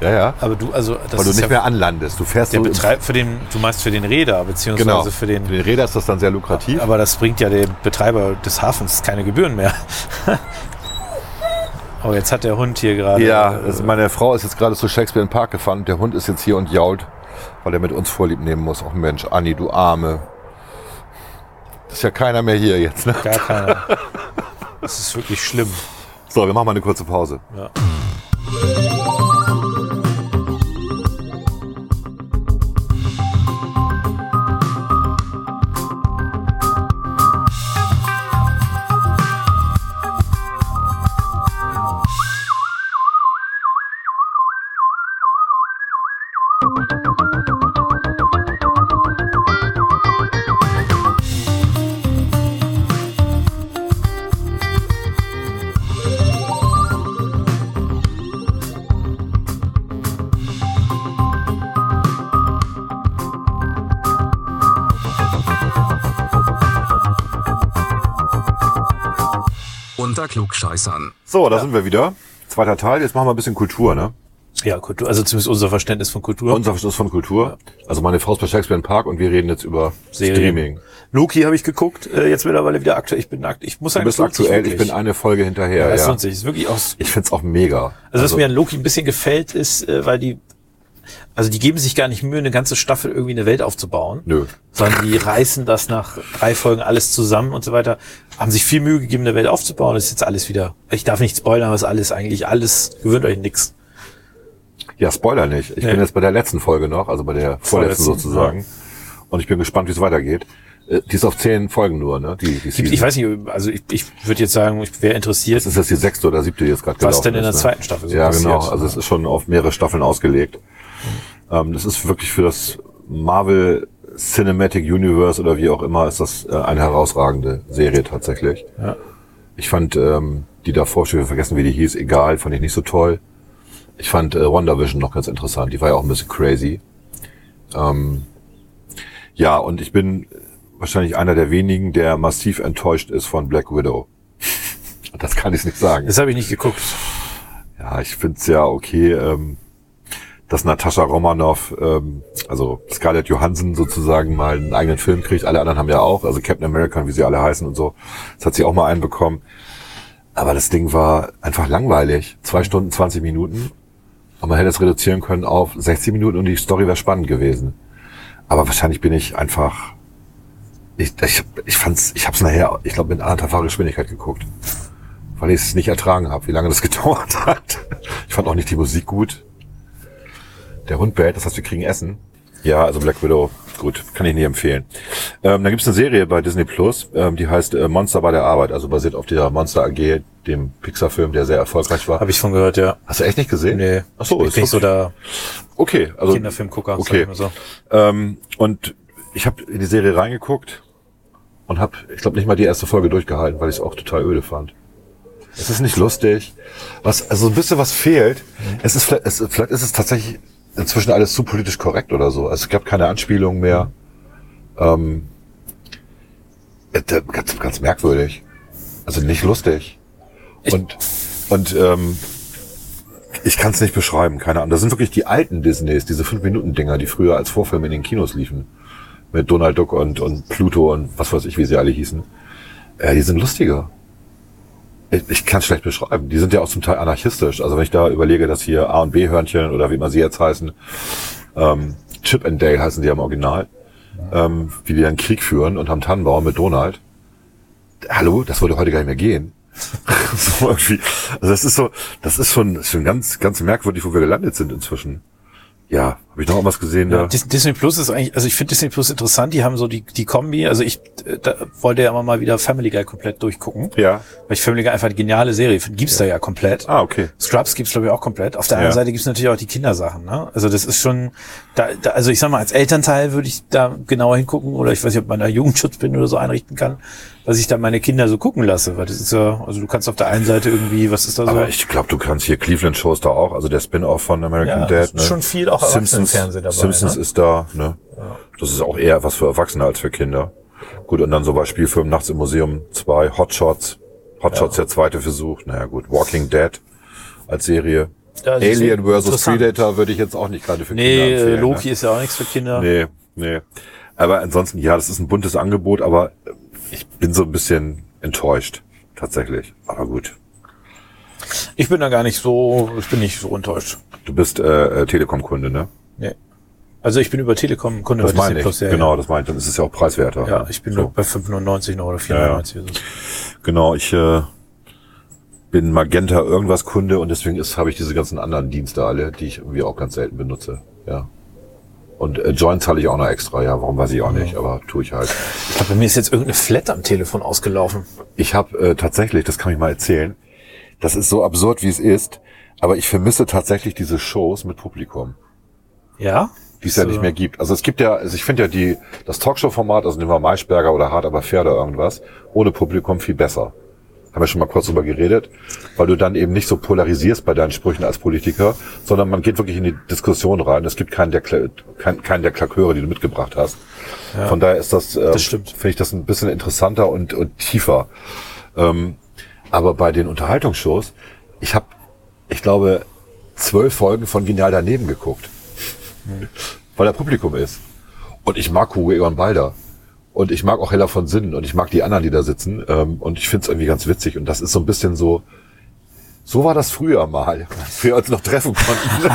S2: Ja, ja.
S1: Aber du, also das
S2: Weil du nicht
S1: ja
S2: mehr anlandest. Du fährst
S1: der
S2: so
S1: Betreib für den, du meinst für den Räder, beziehungsweise
S2: genau.
S1: für den.
S2: Für den Räder ist das dann sehr lukrativ.
S1: Aber das bringt ja dem Betreiber des Hafens keine Gebühren mehr. oh, jetzt hat der Hund hier gerade.
S2: Ja,
S1: äh,
S2: also meine Frau ist jetzt gerade zu Shakespeare in den Park gefahren. und Der Hund ist jetzt hier und jault, weil er mit uns Vorlieb nehmen muss. Ach Mensch, Anni, du Arme. Das ist ja keiner mehr hier jetzt. Ne?
S1: gar keiner. Das ist wirklich schlimm.
S2: So, wir machen mal eine kurze Pause.
S1: Ja.
S3: Klugscheißern.
S2: So, da sind wir wieder. Zweiter Teil. Jetzt machen wir ein bisschen Kultur, ne?
S1: Ja, Kultur, also zumindest unser Verständnis von Kultur.
S2: Unser Verständnis von Kultur. Also meine Frau ist bei Shakespeare in Park und wir reden jetzt über
S1: Serien.
S2: Streaming.
S1: Loki habe ich geguckt, äh, jetzt mittlerweile wieder aktuell. Ich bin nackt. Ich muss
S2: Du
S1: sagen,
S2: bist
S1: es lohnt sich
S2: aktuell, ich bin eine Folge hinterher.
S1: ja, es
S2: Ja,
S1: lohnt sich. Es ist wirklich aus.
S2: Ich find's auch mega.
S1: Also, was mir an Loki ein bisschen gefällt, ist, äh, weil die, also die geben sich gar nicht Mühe, eine ganze Staffel irgendwie eine Welt aufzubauen.
S2: Nö.
S1: Sondern die reißen das nach drei Folgen alles zusammen und so weiter. Haben sich viel Mühe gegeben, eine Welt aufzubauen. Das ist jetzt alles wieder. Ich darf nicht spoilern, aber es ist alles eigentlich alles. Gewöhnt euch nix.
S2: Ja, Spoiler nicht. Ich
S1: Nee.
S2: bin jetzt bei der letzten Folge noch, also bei der vorletzten,
S1: Vorletzten,
S2: sozusagen. Und ich bin gespannt, wie es weitergeht. Äh, Die ist auf zehn Folgen nur, ne? Die, die Season.
S1: ich weiß nicht, also ich, ich würde jetzt sagen, ich wäre interessiert.
S2: Das ist jetzt die sechste oder siebte, die jetzt gerade
S1: Was
S2: gelaufen
S1: denn in
S2: ist,
S1: der
S2: ne?
S1: zweiten Staffel so
S2: Ja,
S1: passiert.
S2: genau. Also es ist schon auf mehrere Staffeln ausgelegt. Ähm, das ist wirklich für das Marvel Cinematic Universe oder wie auch immer, ist das äh, eine herausragende Serie tatsächlich.
S1: Ja.
S2: Ich fand ähm, die davor, ich habe vergessen, wie die hieß, egal, fand ich nicht so toll. Ich fand äh, WandaVision noch ganz interessant, die war ja auch ein bisschen crazy. Ähm, ja, und ich bin wahrscheinlich einer der wenigen, der massiv enttäuscht ist von Black Widow. Das kann ich nicht sagen.
S1: Das habe ich nicht geguckt.
S2: Ja, ich find's ja okay, ähm, dass Natascha Romanoff, ähm, also Scarlett Johansson sozusagen mal einen eigenen Film kriegt. Alle anderen haben ja auch, also Captain America, wie sie alle heißen und so. Das hat sie auch mal einen bekommen. Aber das Ding war einfach langweilig. Zwei Stunden, 20 Minuten. Und man hätte es reduzieren können auf 60 Minuten und die Story wäre spannend gewesen. Aber wahrscheinlich bin ich einfach, ich, ich, ich fand's, ich hab's nachher, ich glaube, mit anderthalbfacher Geschwindigkeit geguckt weil ich es nicht ertragen habe, wie lange das gedauert hat. Ich fand auch nicht die Musik gut. Der Hund bellt, das heißt, wir kriegen Essen. Ja, also Black Widow, gut, kann ich nicht empfehlen. Ähm, da gibt's eine Serie bei Disney Plus, ähm, die heißt äh, Monster bei der Arbeit, also basiert auf der Monster AG, dem Pixar-Film, der sehr erfolgreich war.
S1: Habe ich von gehört, ja.
S2: Hast du echt nicht gesehen?
S1: Nee.
S2: Ach so,
S1: ich
S2: ist
S1: bin nicht so der
S2: Okay, also
S1: Kinderfilmgucker.
S2: okay.
S1: so.
S2: Ähm, und ich habe in die Serie reingeguckt und habe, ich glaube, nicht mal die erste Folge durchgehalten, weil ich es auch total öde fand. Es ist nicht lustig. Was, also ein bisschen was fehlt. Es ist vielleicht, es, vielleicht ist es tatsächlich inzwischen alles zu politisch korrekt oder so. Also es gab keine Anspielungen mehr. Ähm, äh, ganz, ganz merkwürdig. Also nicht lustig. Und, und ähm, ich kann es nicht beschreiben, keine Ahnung. Das sind wirklich die alten Disneys, diese 5-Minuten-Dinger, die früher als Vorfilm in den Kinos liefen. Mit Donald Duck und, und Pluto und was weiß ich, wie sie alle hießen. Äh, die sind lustiger. Ich, kann es schlecht beschreiben. Die sind ja auch zum Teil anarchistisch. Also wenn ich da überlege, dass hier A und B Hörnchen oder wie immer sie jetzt heißen, ähm, Chip and Dale heißen die im Original, ähm, wie die dann Krieg führen und haben Tannenbaum mit Donald. Hallo, das würde heute gar nicht mehr gehen. so irgendwie. Also das ist so, das ist schon, schon ganz, ganz merkwürdig, wo wir gelandet sind inzwischen. Ja, habe ich noch irgendwas gesehen da?
S1: Dis- Disney Plus ist eigentlich, also ich finde Disney Plus interessant, die haben so die, die Kombi, also ich äh, da wollte ja immer mal wieder Family Guy komplett durchgucken,
S2: Ja.
S1: weil ich Family Guy einfach eine geniale Serie finde, gibt's da ja komplett.
S2: Ah, okay.
S1: Scrubs gibt's glaube ich auch komplett. Auf der anderen
S2: Ja.
S1: Seite gibt's natürlich auch die Kindersachen, ne? Also das ist schon, da, da, also ich sag mal, als Elternteil würde ich da genauer hingucken oder ich weiß nicht, ob man da Jugendschutz bin oder so einrichten kann, was ich dann meine Kinder so gucken lasse, weil das ist ja, also du kannst auf der einen Seite irgendwie, was ist da so?
S2: Aber ich glaube, du kannst hier Cleveland Shows da auch, also der Spin-off von American
S1: Ja,
S2: Dad.
S1: ist schon viel auch Erwachsenenfernsehen dabei,
S2: Simpsons
S1: ne?
S2: ist da, ne? Das ist auch eher was für Erwachsene als für Kinder. Gut, und dann so bei Spielfilmen Nachts im Museum 2, Hot Shots. Hot Shots der zweite Versuch. Naja gut, Walking Dead als Serie.
S1: Ja,
S2: Alien vs. Predator würde ich jetzt auch nicht gerade für
S1: Nee,
S2: Kinder
S1: äh,
S2: empfehlen.
S1: Loki
S2: ne?
S1: ist ja auch nichts für Kinder.
S2: Nee, nee. Aber ansonsten, ja, das ist ein buntes Angebot, aber ich bin so ein bisschen enttäuscht. Tatsächlich. Aber gut.
S1: Ich bin da gar nicht so, ich bin nicht so enttäuscht.
S2: Du bist äh, äh, Telekom-Kunde, ne?
S1: Nee. Also ich bin über Telekom Kunde
S2: Das
S1: bei
S2: meine
S1: Disney
S2: ich.
S1: Plus, ja,
S2: genau,
S1: Ja,
S2: das meine ich. Dann ist es ja auch preiswerter.
S1: ja ich bin
S2: so.
S1: nur bei 5,99 noch oder 4,99. oder so.
S2: Genau, ich äh, bin Magenta irgendwas Kunde und deswegen ist habe ich diese ganzen anderen Dienste alle, die ich irgendwie auch ganz selten benutze. Ja. Und äh, Join zahle ich auch noch extra, ja, warum weiß ich auch nicht, aber tue ich halt.
S1: Ich glaube, bei mir ist jetzt irgendeine Flat am Telefon ausgelaufen.
S2: Ich habe äh, tatsächlich, das kann ich mal erzählen, das ist so absurd, wie es ist, aber ich vermisse tatsächlich diese Shows mit Publikum,
S1: Ja?
S2: die es ja
S1: So.
S2: nicht mehr gibt. Also es gibt ja, also ich finde ja die das Talkshow-Format, also nehmen wir Maischberger oder Hart aber fair oder irgendwas, ohne Publikum viel besser. Haben wir schon mal kurz drüber geredet, weil du dann eben nicht so polarisierst bei deinen Sprüchen als Politiker, sondern man geht wirklich in die Diskussion rein. Es gibt keinen der, Kla- kein, keinen der Klaköre, die du mitgebracht hast. Von daher ist das, äh,
S1: Das
S2: finde ich das ein bisschen interessanter und, und tiefer. Ähm, aber bei den Unterhaltungsshows, ich habe, ich glaube, zwölf Folgen von Genial daneben geguckt, weil da Publikum ist. Und ich mag Hugo Egon Balder. Und ich mag auch Hella von Sinnen und ich mag die anderen, die da sitzen. Ähm, und ich finde es irgendwie ganz witzig. Und das ist so ein bisschen so, so war das früher mal, als wir uns noch treffen konnten,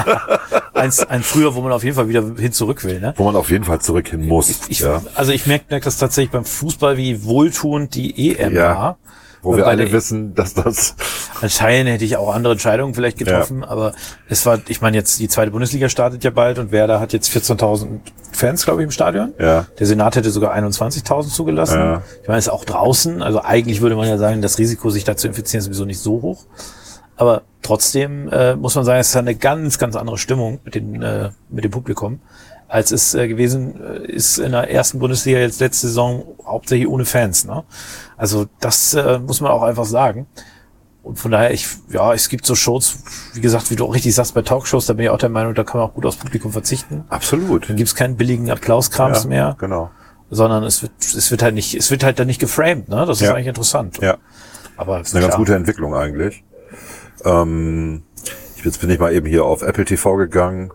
S1: Eins, ein früher, wo man auf jeden Fall wieder hin zurück will, ne?
S2: wo man auf jeden Fall zurück hin muss.
S1: Ich,
S2: ja.
S1: Also ich merke merk das tatsächlich beim Fußball, wie wohltuend die EM
S2: Ja.
S1: war.
S2: Wo wir alle wissen, dass das,
S1: Anscheinend hätte ich auch andere Entscheidungen vielleicht getroffen, aber es war, ich meine jetzt, die zweite Bundesliga startet ja bald und Werder hat jetzt 14.000 Fans, glaube ich, im Stadion.
S2: Ja.
S1: Der Senat hätte sogar 21.000 zugelassen.
S2: Ja.
S1: Ich meine, es ist auch draußen, also eigentlich würde man ja sagen, das Risiko, sich da zu infizieren, ist sowieso nicht so hoch. Aber trotzdem äh, muss man sagen, es ist eine ganz, ganz andere Stimmung mit, den, äh, mit dem Publikum, als es äh, gewesen äh, ist in der ersten Bundesliga jetzt letzte Saison hauptsächlich ohne Fans. Ne? Also das äh, muss man auch einfach sagen. Und von daher, ich, ja, es gibt so Shows, wie gesagt, wie du auch richtig sagst, bei Talkshows, da bin ich auch der Meinung, da kann man auch gut aufs Publikum verzichten.
S2: absolut.
S1: Dann gibt's keinen billigen Applauskrams
S2: Ja,
S1: mehr,
S2: Genau.
S1: sondern es wird, es wird halt nicht, es wird halt dann nicht geframed, ne? Das ist
S2: Ja.
S1: eigentlich interessant.
S2: Ja.
S1: Aber
S2: Das ist eine ganz gute Entwicklung eigentlich. Ähm, jetzt bin ich mal eben hier auf Apple TV gegangen.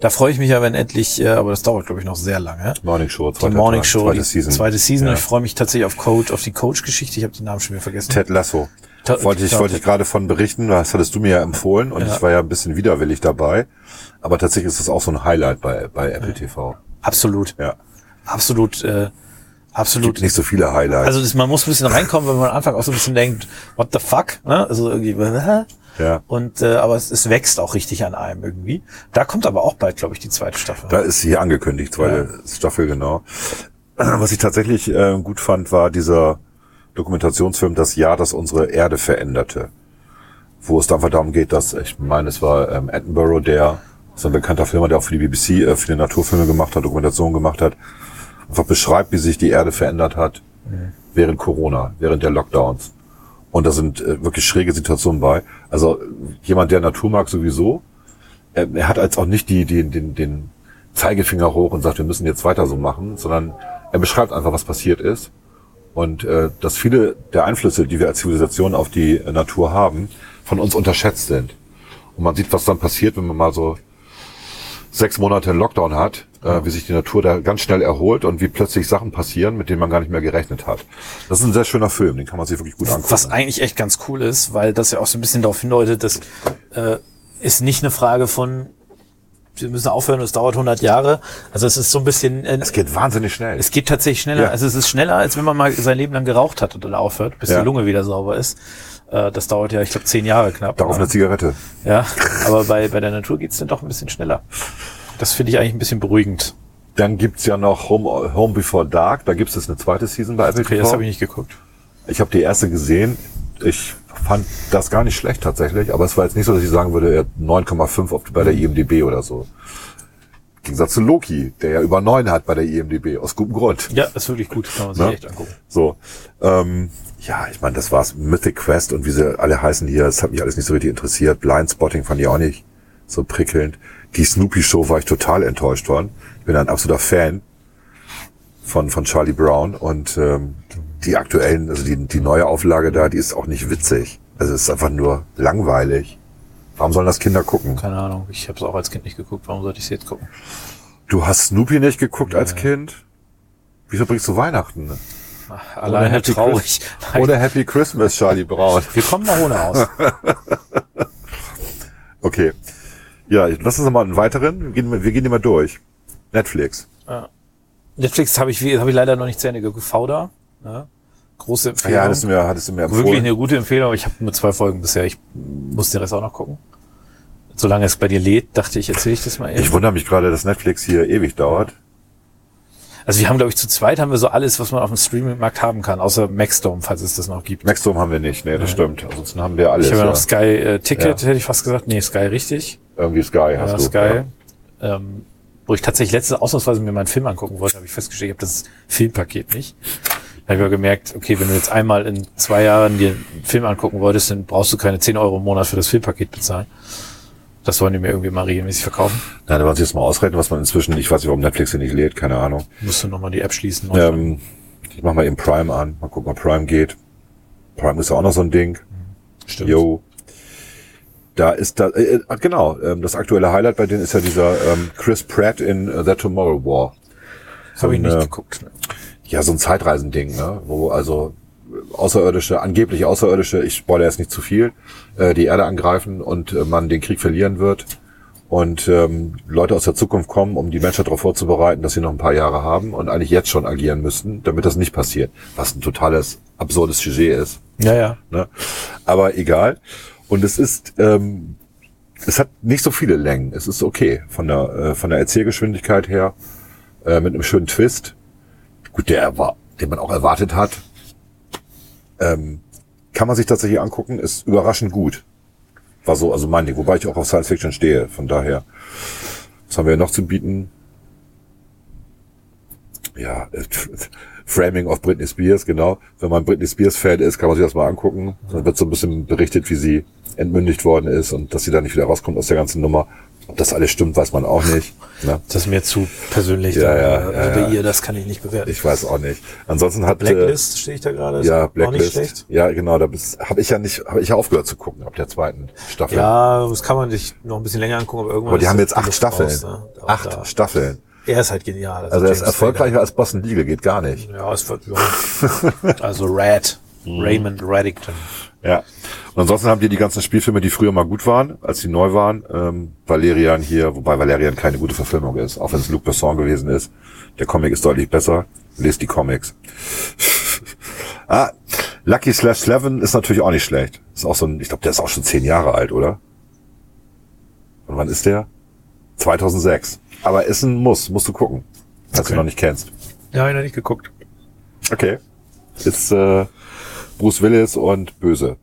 S1: Da freue ich mich ja, wenn endlich, äh, aber das dauert, glaube ich, noch sehr lange.
S2: Morning Show,
S1: Die
S2: zweiter
S1: Morning
S2: Tag,
S1: Show,
S2: zweite
S1: die
S2: Season.
S1: zweite Season.
S2: Ja.
S1: Und ich freue mich tatsächlich auf Coach, auf die Coach-Geschichte. Ich habe den Namen schon wieder vergessen.
S2: Ted Lasso.
S1: Ta-
S2: wollte ich, wollte ich gerade von berichten, das hattest du mir ja empfohlen und
S1: Ja.
S2: ich war ja ein bisschen widerwillig dabei. Aber tatsächlich ist das auch so ein Highlight bei, bei Apple TV.
S1: Absolut.
S2: Ja.
S1: Absolut, äh, absolut.
S2: Gibt nicht so viele Highlights.
S1: Also das, man muss ein bisschen reinkommen, wenn man am Anfang auch so ein bisschen denkt, what the fuck? Ne? Also irgendwie?
S2: ja.
S1: Und äh, aber es, es wächst auch richtig an einem irgendwie. Da kommt aber auch bald, glaube ich, die zweite Staffel.
S2: Da ist hier angekündigt, zweite Staffel, genau. Was ich tatsächlich äh, gut fand, war dieser Dokumentationsfilm Das Jahr, das unsere Erde veränderte. Wo es einfach darum geht, dass, ich meine, es war ähm, Attenborough, der, so ein bekannter Filmer, der auch für die BBC äh, viele Naturfilme gemacht hat, Dokumentationen gemacht hat, einfach beschreibt, wie sich die Erde verändert hat während Corona, während der Lockdowns. Und da sind äh, wirklich schräge Situationen bei. Also jemand, der Natur mag, sowieso, er, er hat als auch nicht die, die, den, den Zeigefinger hoch und sagt, wir müssen jetzt weiter so machen, sondern er beschreibt einfach, was passiert ist. Und äh, dass viele der Einflüsse, die wir als Zivilisation auf die äh, Natur haben, von uns unterschätzt sind. Und man sieht, was dann passiert, wenn man mal so sechs Monate Lockdown hat, äh, wie sich die Natur da ganz schnell erholt und wie plötzlich Sachen passieren, mit denen man gar nicht mehr gerechnet hat. Das ist ein sehr schöner Film, den kann man sich wirklich gut angucken.
S1: Was eigentlich echt ganz cool ist, weil das ja auch so ein bisschen darauf hindeutet, dass äh, ist nicht eine Frage von wir müssen aufhören, es dauert 100 Jahre. Also es ist so ein bisschen äh,
S2: es geht wahnsinnig schnell.
S1: Es geht tatsächlich schneller.
S2: Ja.
S1: Also es ist schneller, als wenn man mal sein Leben lang geraucht hat und dann aufhört, bis
S2: Ja.
S1: die Lunge wieder sauber ist. Äh, das dauert ja, ich glaube, zehn Jahre knapp.
S2: Darauf eine Zigarette.
S1: ja, aber bei, bei der Natur geht's dann doch ein bisschen schneller. Das finde ich eigentlich ein bisschen beruhigend.
S2: Dann gibt's ja noch Home, Home Before Dark. Da gibt's jetzt eine zweite Season bei Apple
S1: Okay,
S2: TV.
S1: das habe ich nicht geguckt.
S2: Ich habe die erste gesehen. Ich fand das gar nicht schlecht tatsächlich, aber es war jetzt nicht so, dass ich sagen würde, er hat 9,5 auf- bei der IMDB oder so. Gegensatz zu Loki, der ja über 9 hat bei der IMDB, aus gutem Grund.
S1: Ja, ist wirklich gut. Kann man sich
S2: Ne?
S1: echt angucken.
S2: So, ähm, ja, ich meine, das war's. Mythic Quest und wie sie alle heißen hier, das hat mich alles nicht so richtig interessiert. Blind Spotting fand ich auch nicht so prickelnd. Die Snoopy Show war ich total enttäuscht von. Ich bin ein absoluter Fan von, von Charlie Brown und ähm, die aktuellen, also die, die neue Auflage da, die ist auch nicht witzig. Also es ist einfach nur langweilig. Warum sollen das Kinder gucken?
S1: Keine Ahnung. Ich habe es auch als Kind nicht geguckt. Warum sollte ich es jetzt gucken?
S2: Du hast Snoopy nicht geguckt als Kind? Wie verbringst du Weihnachten?
S1: Alleine
S2: Happy
S1: traurig.
S2: Oder Happy Christmas, Charlie Brown.
S1: Wir kommen mal ohne aus.
S2: Okay. Ja, lass uns noch mal einen weiteren. Wir gehen, wir gehen mal durch. Netflix.
S1: Netflix habe ich, hab ich leider noch nicht zu Ende geguckt. Fauda. Ne? Große Empfehlung.
S2: Ja, hattest du mir, hattest du mir empfohlen.
S1: Wirklich eine gute Empfehlung. aber Ich habe nur zwei Folgen bisher. Ich muss den Rest auch noch gucken. Solange es bei dir lädt, dachte ich, erzähle ich das mal eben.
S2: Ich wundere mich gerade, dass Netflix hier ewig dauert.
S1: Also wir haben, glaube ich, zu zweit haben wir so alles, was man auf dem Streaming-Markt haben kann, außer Maxdome, falls es das noch gibt.
S2: Maxdome haben wir nicht, nee, das stimmt. Ansonsten haben wir alles.
S1: Ich habe ja
S2: ja.
S1: noch Sky äh, Ticket,
S2: Ja.
S1: hätte ich fast gesagt. Nee, Sky richtig.
S2: Irgendwie Sky hast
S1: Ja,
S2: du.
S1: Sky. Ähm, wo ich tatsächlich letzte ausnahmsweise mir mal einen Film angucken wollte, habe ich festgestellt, ich habe das Filmpaket nicht. Da habe ich aber gemerkt, okay, wenn du jetzt einmal in zwei Jahren dir einen Film angucken wolltest, dann brauchst du keine 10 Euro im Monat für das Filmpaket bezahlen. Das wollen die mir irgendwie mal regelmäßig verkaufen.
S2: Na, da wollen sie jetzt mal ausrechnen, was man inzwischen, ich weiß nicht, warum Netflix hier nicht lädt, keine Ahnung.
S1: Musst du nochmal die App schließen.
S2: Ähm, ich mach mal eben Prime an, mal gucken, ob Prime geht. Prime ist ja auch noch so ein Ding.
S1: Stimmt.
S2: Yo. Da ist da, äh, äh, genau, ähm, das aktuelle Highlight bei denen ist ja dieser ähm, Chris Pratt in äh, The Tomorrow War. So
S1: Habe ich nicht geguckt. Ne?
S2: Ja, so ein Zeitreisending, ne? wo also Außerirdische, angeblich Außerirdische, ich spoilere jetzt nicht zu viel, äh, die Erde angreifen und äh, man den Krieg verlieren wird und ähm, Leute aus der Zukunft kommen, um die Menschheit darauf vorzubereiten, dass sie noch ein paar Jahre haben und eigentlich jetzt schon agieren müssten, damit das nicht passiert, was ein totales absurdes Sujet ist.
S1: Ja, ja.
S2: Ne? Aber egal. Und es ist, ähm, es hat nicht so viele Längen. Es ist okay von der äh, von der Erzählgeschwindigkeit her äh, mit einem schönen Twist. Gut, der war, den man auch erwartet hat. Ähm, kann man sich tatsächlich angucken. Ist überraschend gut. War so, also mein Ding. Wobei ich auch auf Science Fiction stehe. Von daher. Was haben wir noch zu bieten? Ja, äh, Framing of Britney Spears, genau. Wenn man Britney Spears Fan ist, kann man sich das mal angucken. Dann wird so ein bisschen berichtet, wie sie entmündigt worden ist und dass sie da nicht wieder rauskommt aus der ganzen Nummer. Ob das alles stimmt, weiß man auch nicht. Ne?
S1: Das ist mir zu persönlich.
S2: Ja,
S1: da,
S2: ja,
S1: also
S2: ja,
S1: bei ihr, das kann ich nicht bewerten.
S2: Ich weiß auch nicht. Ansonsten hat äh,
S1: Blacklist stehe ich da gerade.
S2: ja
S1: Auch nicht
S2: Blacklist.
S1: schlecht.
S2: Ja, genau. Da habe ich ja nicht, habe ich ja aufgehört zu gucken ab der zweiten Staffel.
S1: Ja, das kann man sich noch ein bisschen länger angucken, aber irgendwann.
S2: Aber die haben jetzt acht Staffeln.
S1: raus, ne?
S2: Acht
S1: da.
S2: Staffeln.
S1: Er ist halt genial.
S2: Also er ist erfolgreicher als Boston Legal, geht gar nicht.
S1: Ja, es wird, ja. Also Rad.
S2: Mhm.
S1: Raymond Reddington.
S2: Ja. Und ansonsten haben die die ganzen Spielfilme, die früher mal gut waren, als die neu waren. Ähm, Valerian hier, wobei Valerian keine gute Verfilmung ist, auch wenn es Luc Besson gewesen ist. Der Comic ist deutlich besser. Lest die Comics. ah, Lucky Slash Seven ist natürlich auch nicht schlecht. Ist auch so ein, ich glaube, der ist auch schon zehn Jahre alt, oder? Und wann ist der? 2006. Aber ist ein Muss, musst du gucken, falls
S1: Okay.
S2: du noch nicht kennst.
S1: Ja, ich noch nicht geguckt.
S2: Okay. Ist äh, Bruce Willis und Böse.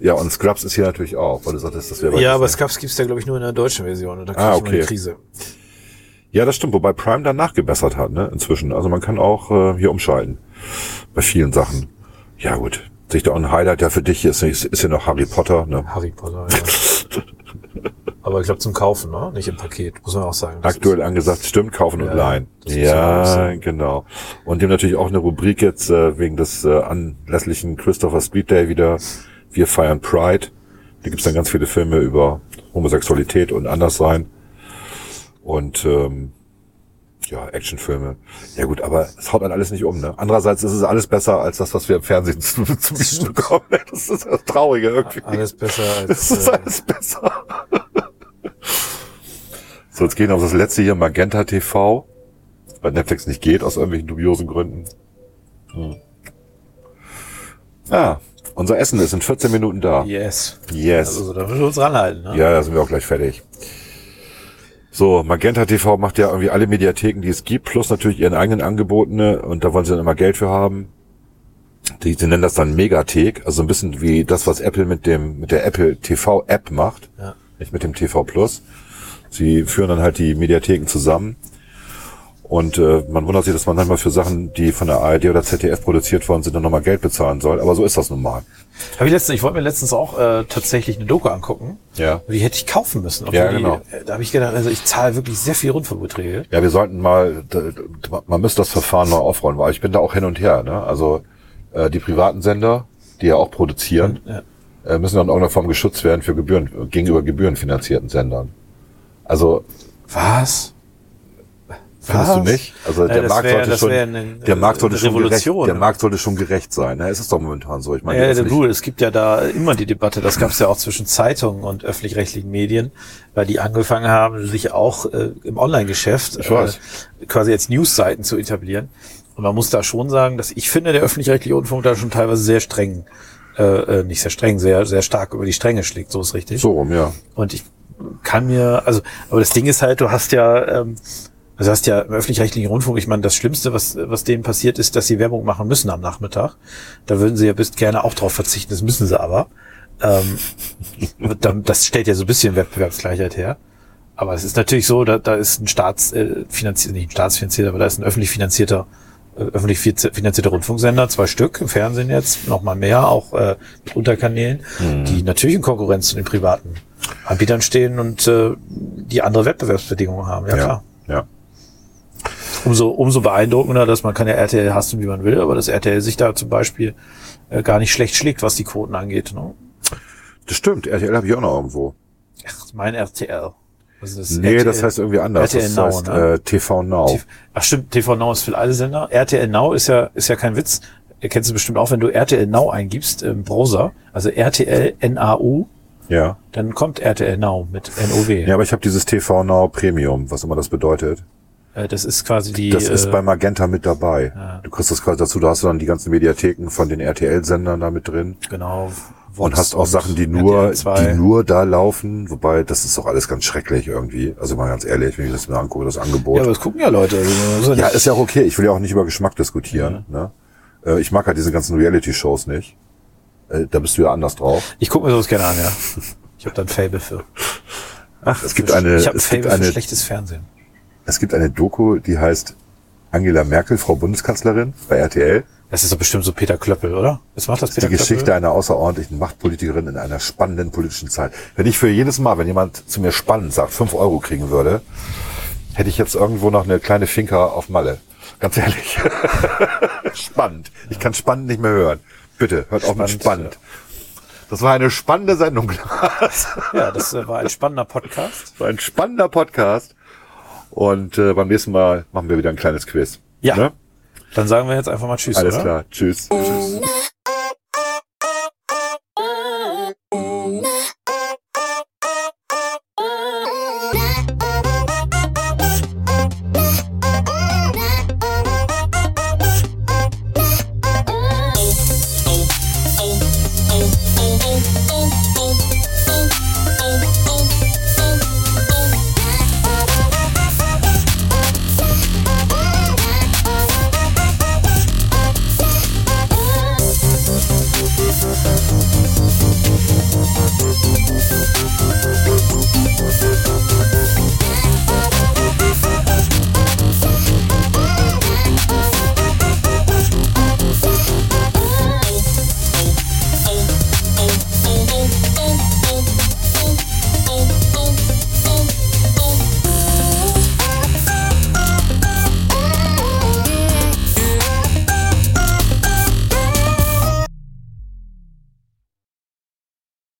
S2: Ja, und Scrubs ist hier natürlich auch, weil du sagtest, das wäre
S1: Ja, aber. Scrubs gibt's ja, glaube ich, nur in der deutschen Version. Und da krieg
S2: Ah,
S1: ich
S2: okay.
S1: die Krise.
S2: Ja, das stimmt, wobei Prime dann nachgebessert hat, ne, inzwischen. Also man kann auch äh, hier umschalten. Bei vielen Sachen. Ja, gut. Sich da auch ein Highlight ja für dich ist, ist, ist ja noch Harry Potter, ne?
S1: Harry Potter, ja. aber ich glaube zum Kaufen, ne? Nicht im Paket, muss man auch sagen. Das
S2: Aktuell angesagt, stimmt, kaufen und
S1: Ja,
S2: leihen.
S1: man auch
S2: Ja, genau. Und dem natürlich auch eine Rubrik jetzt äh, wegen des äh, anlässlichen Christopher Street Day wieder. Wir feiern Pride. Da gibt's dann ganz viele Filme über Homosexualität und Anderssein. Und ähm, ja, Actionfilme. Ja gut, aber es haut dann alles nicht um. Ne? Andererseits ist es alles besser als das, was wir im Fernsehen zu, zu bekommen. Das ist das Traurige irgendwie.
S1: alles besser
S2: Das
S1: als.
S2: ist
S1: Äh,
S2: alles besser. So, jetzt gehen wir auf das letzte hier, Magenta TV. Weil Netflix nicht geht, aus irgendwelchen dubiosen Gründen. Hm. Ah, unser Essen ist in 14 Minuten da.
S1: yes.
S2: Yes.
S1: Also da müssen wir uns ranhalten, ne?
S2: Ja, da sind wir auch gleich fertig. So, Magenta TV macht ja irgendwie alle Mediatheken, die es gibt, plus natürlich ihren eigenen Angebotene und da wollen sie dann immer Geld für haben. Die, sie nennen das dann Megathek, also ein bisschen wie das, was Apple mit dem, mit der Apple TV App macht,
S1: Ja.
S2: nicht mit dem TV Plus. Sie führen dann halt die Mediatheken zusammen. Und äh, man wundert sich, dass man manchmal für Sachen, die von der ARD oder ZDF produziert worden sind, dann nochmal Geld bezahlen soll. Aber so ist das nun mal.
S1: Hab ich letztens, ich wollte mir letztens auch äh, tatsächlich eine Doku angucken.
S2: Ja.
S1: Die hätte ich kaufen müssen. obwohl
S2: Ja, genau.
S1: äh, Da habe ich gedacht, also ich zahle wirklich sehr viel Rundfunkbeträge.
S2: Ja, wir sollten mal, man müsste das Verfahren mal aufrollen, weil ich bin da auch hin und her. Ne? Also äh, die privaten Sender, die ja auch produzieren,
S1: Ja.
S2: äh, müssen dann in irgendeiner Form geschützt werden für Gebühren, gegenüber gebührenfinanzierten Sendern. Also,
S1: Was?
S2: findest du nicht? Also
S1: Ja,
S2: der Markt
S1: wär-
S2: sollte schon,
S1: eine-
S2: der Markt sollte schon gerecht, der
S1: ne?
S2: Markt sollte schon gerecht sein. Ne? Es ist doch momentan so. Ich meine,
S1: Ja,
S2: öffentlich-
S1: Bruder, es gibt ja da immer die Debatte, das gab es ja auch zwischen Zeitungen und öffentlich-rechtlichen Medien, weil die angefangen haben, sich auch äh, im Online-Geschäft. Äh, quasi jetzt Newsseiten zu etablieren. Und man muss da schon sagen, dass ich finde, der öffentlich-rechtliche Rundfunk da schon teilweise sehr streng, äh, äh, nicht sehr streng, sehr, sehr stark über die Stränge schlägt, so ist richtig.
S2: so rum, ja.
S1: Und ich kann mir, also, aber das Ding ist halt, du hast ja, ähm, also du hast ja im öffentlich-rechtlichen Rundfunk, ich meine, das Schlimmste, was, was denen passiert ist, dass sie Werbung machen müssen am Nachmittag. Da würden sie ja bis gerne auch drauf verzichten, das müssen sie aber. Ähm, das stellt ja so ein bisschen Wettbewerbsgleichheit her. Aber es ist natürlich so, da, da ist ein Staats, äh, nicht ein staatsfinanzierter, aber da ist ein öffentlich finanzierter, öffentlich finanzi- finanzierter Rundfunksender, zwei Stück, im Fernsehen jetzt, noch mal mehr, auch äh, mit Unterkanälen, die natürlich in Konkurrenz zu den privaten Anbietern stehen und äh, die andere Wettbewerbsbedingungen haben, ja, klar.
S2: ja.
S1: Umso, umso beeindruckender, dass man kann ja RTL hassen, wie man will, aber dass RTL sich da zum Beispiel äh, gar nicht schlecht schlägt, was die Quoten angeht. Ne?
S2: Das stimmt. RTL habe ich auch noch irgendwo.
S1: Ach, mein RTL. Was ist das?
S2: Nee,
S1: RTL?
S2: das heißt irgendwie anders.
S1: RTL
S2: das
S1: Now,
S2: heißt
S1: ne?
S2: äh, TV Now.
S1: Ach stimmt, TV Now ist für alle Sender. RTL Now ist ja, ist ja kein Witz. Erkennst du bestimmt auch, wenn du RTL Now eingibst im Browser, also RTL NAU,
S2: Ja.
S1: dann kommt RTL Now mit NOW.
S2: Ja, aber ich habe dieses TV Now Premium, was immer das bedeutet.
S1: Äh, Das ist quasi die.
S2: Das ist
S1: äh,
S2: bei Magenta mit dabei.
S1: Ja.
S2: Du kriegst das quasi dazu, da hast du dann die ganzen Mediatheken von den RTL-Sendern da mit drin.
S1: genau.
S2: Und
S1: Vox
S2: hast auch Sachen, die nur,
S1: RTL 2.
S2: die nur da laufen, wobei das ist doch alles ganz schrecklich irgendwie. Also mal ganz ehrlich, wenn ich das mir angucke, das Angebot.
S1: Ja, aber das gucken ja Leute. Also,
S2: Ja, ist ja auch okay. Ich will ja auch nicht über Geschmack diskutieren. Ne? Äh, Ich mag halt diese ganzen Reality-Shows nicht. Äh, Da bist du ja anders drauf.
S1: Ich gucke mir sowas gerne an, ja. Ich habe da ein Fable für.
S2: Ach, es gibt eine,
S1: ich habe ein Fable für
S2: eine,
S1: schlechtes Fernsehen.
S2: es gibt eine Doku, die heißt Angela Merkel, Frau Bundeskanzlerin bei RTL.
S1: Das ist doch bestimmt so Peter Klöppel, oder? Was macht das Peter
S2: Die Geschichte einer außerordentlichen Machtpolitikerin in einer spannenden politischen Zeit. Wenn ich für jedes Mal, wenn jemand zu mir spannend sagt, fünf Euro kriegen würde, hätte ich jetzt irgendwo noch eine kleine Finca auf Malle. Ganz ehrlich. spannend. Ich kann spannend nicht mehr hören. Bitte, hört auf mit
S1: Spannend,
S2: spannend. Das war eine spannende Sendung.
S1: Ja, das äh, war ein spannender Podcast.
S2: Das war ein spannender Podcast. Und äh, beim nächsten Mal machen wir wieder ein kleines Quiz.
S1: Ja.
S2: Ne?
S1: Dann sagen wir jetzt einfach mal Tschüss,
S2: Alles
S1: oder?
S2: klar. Tschüss. Tschüss.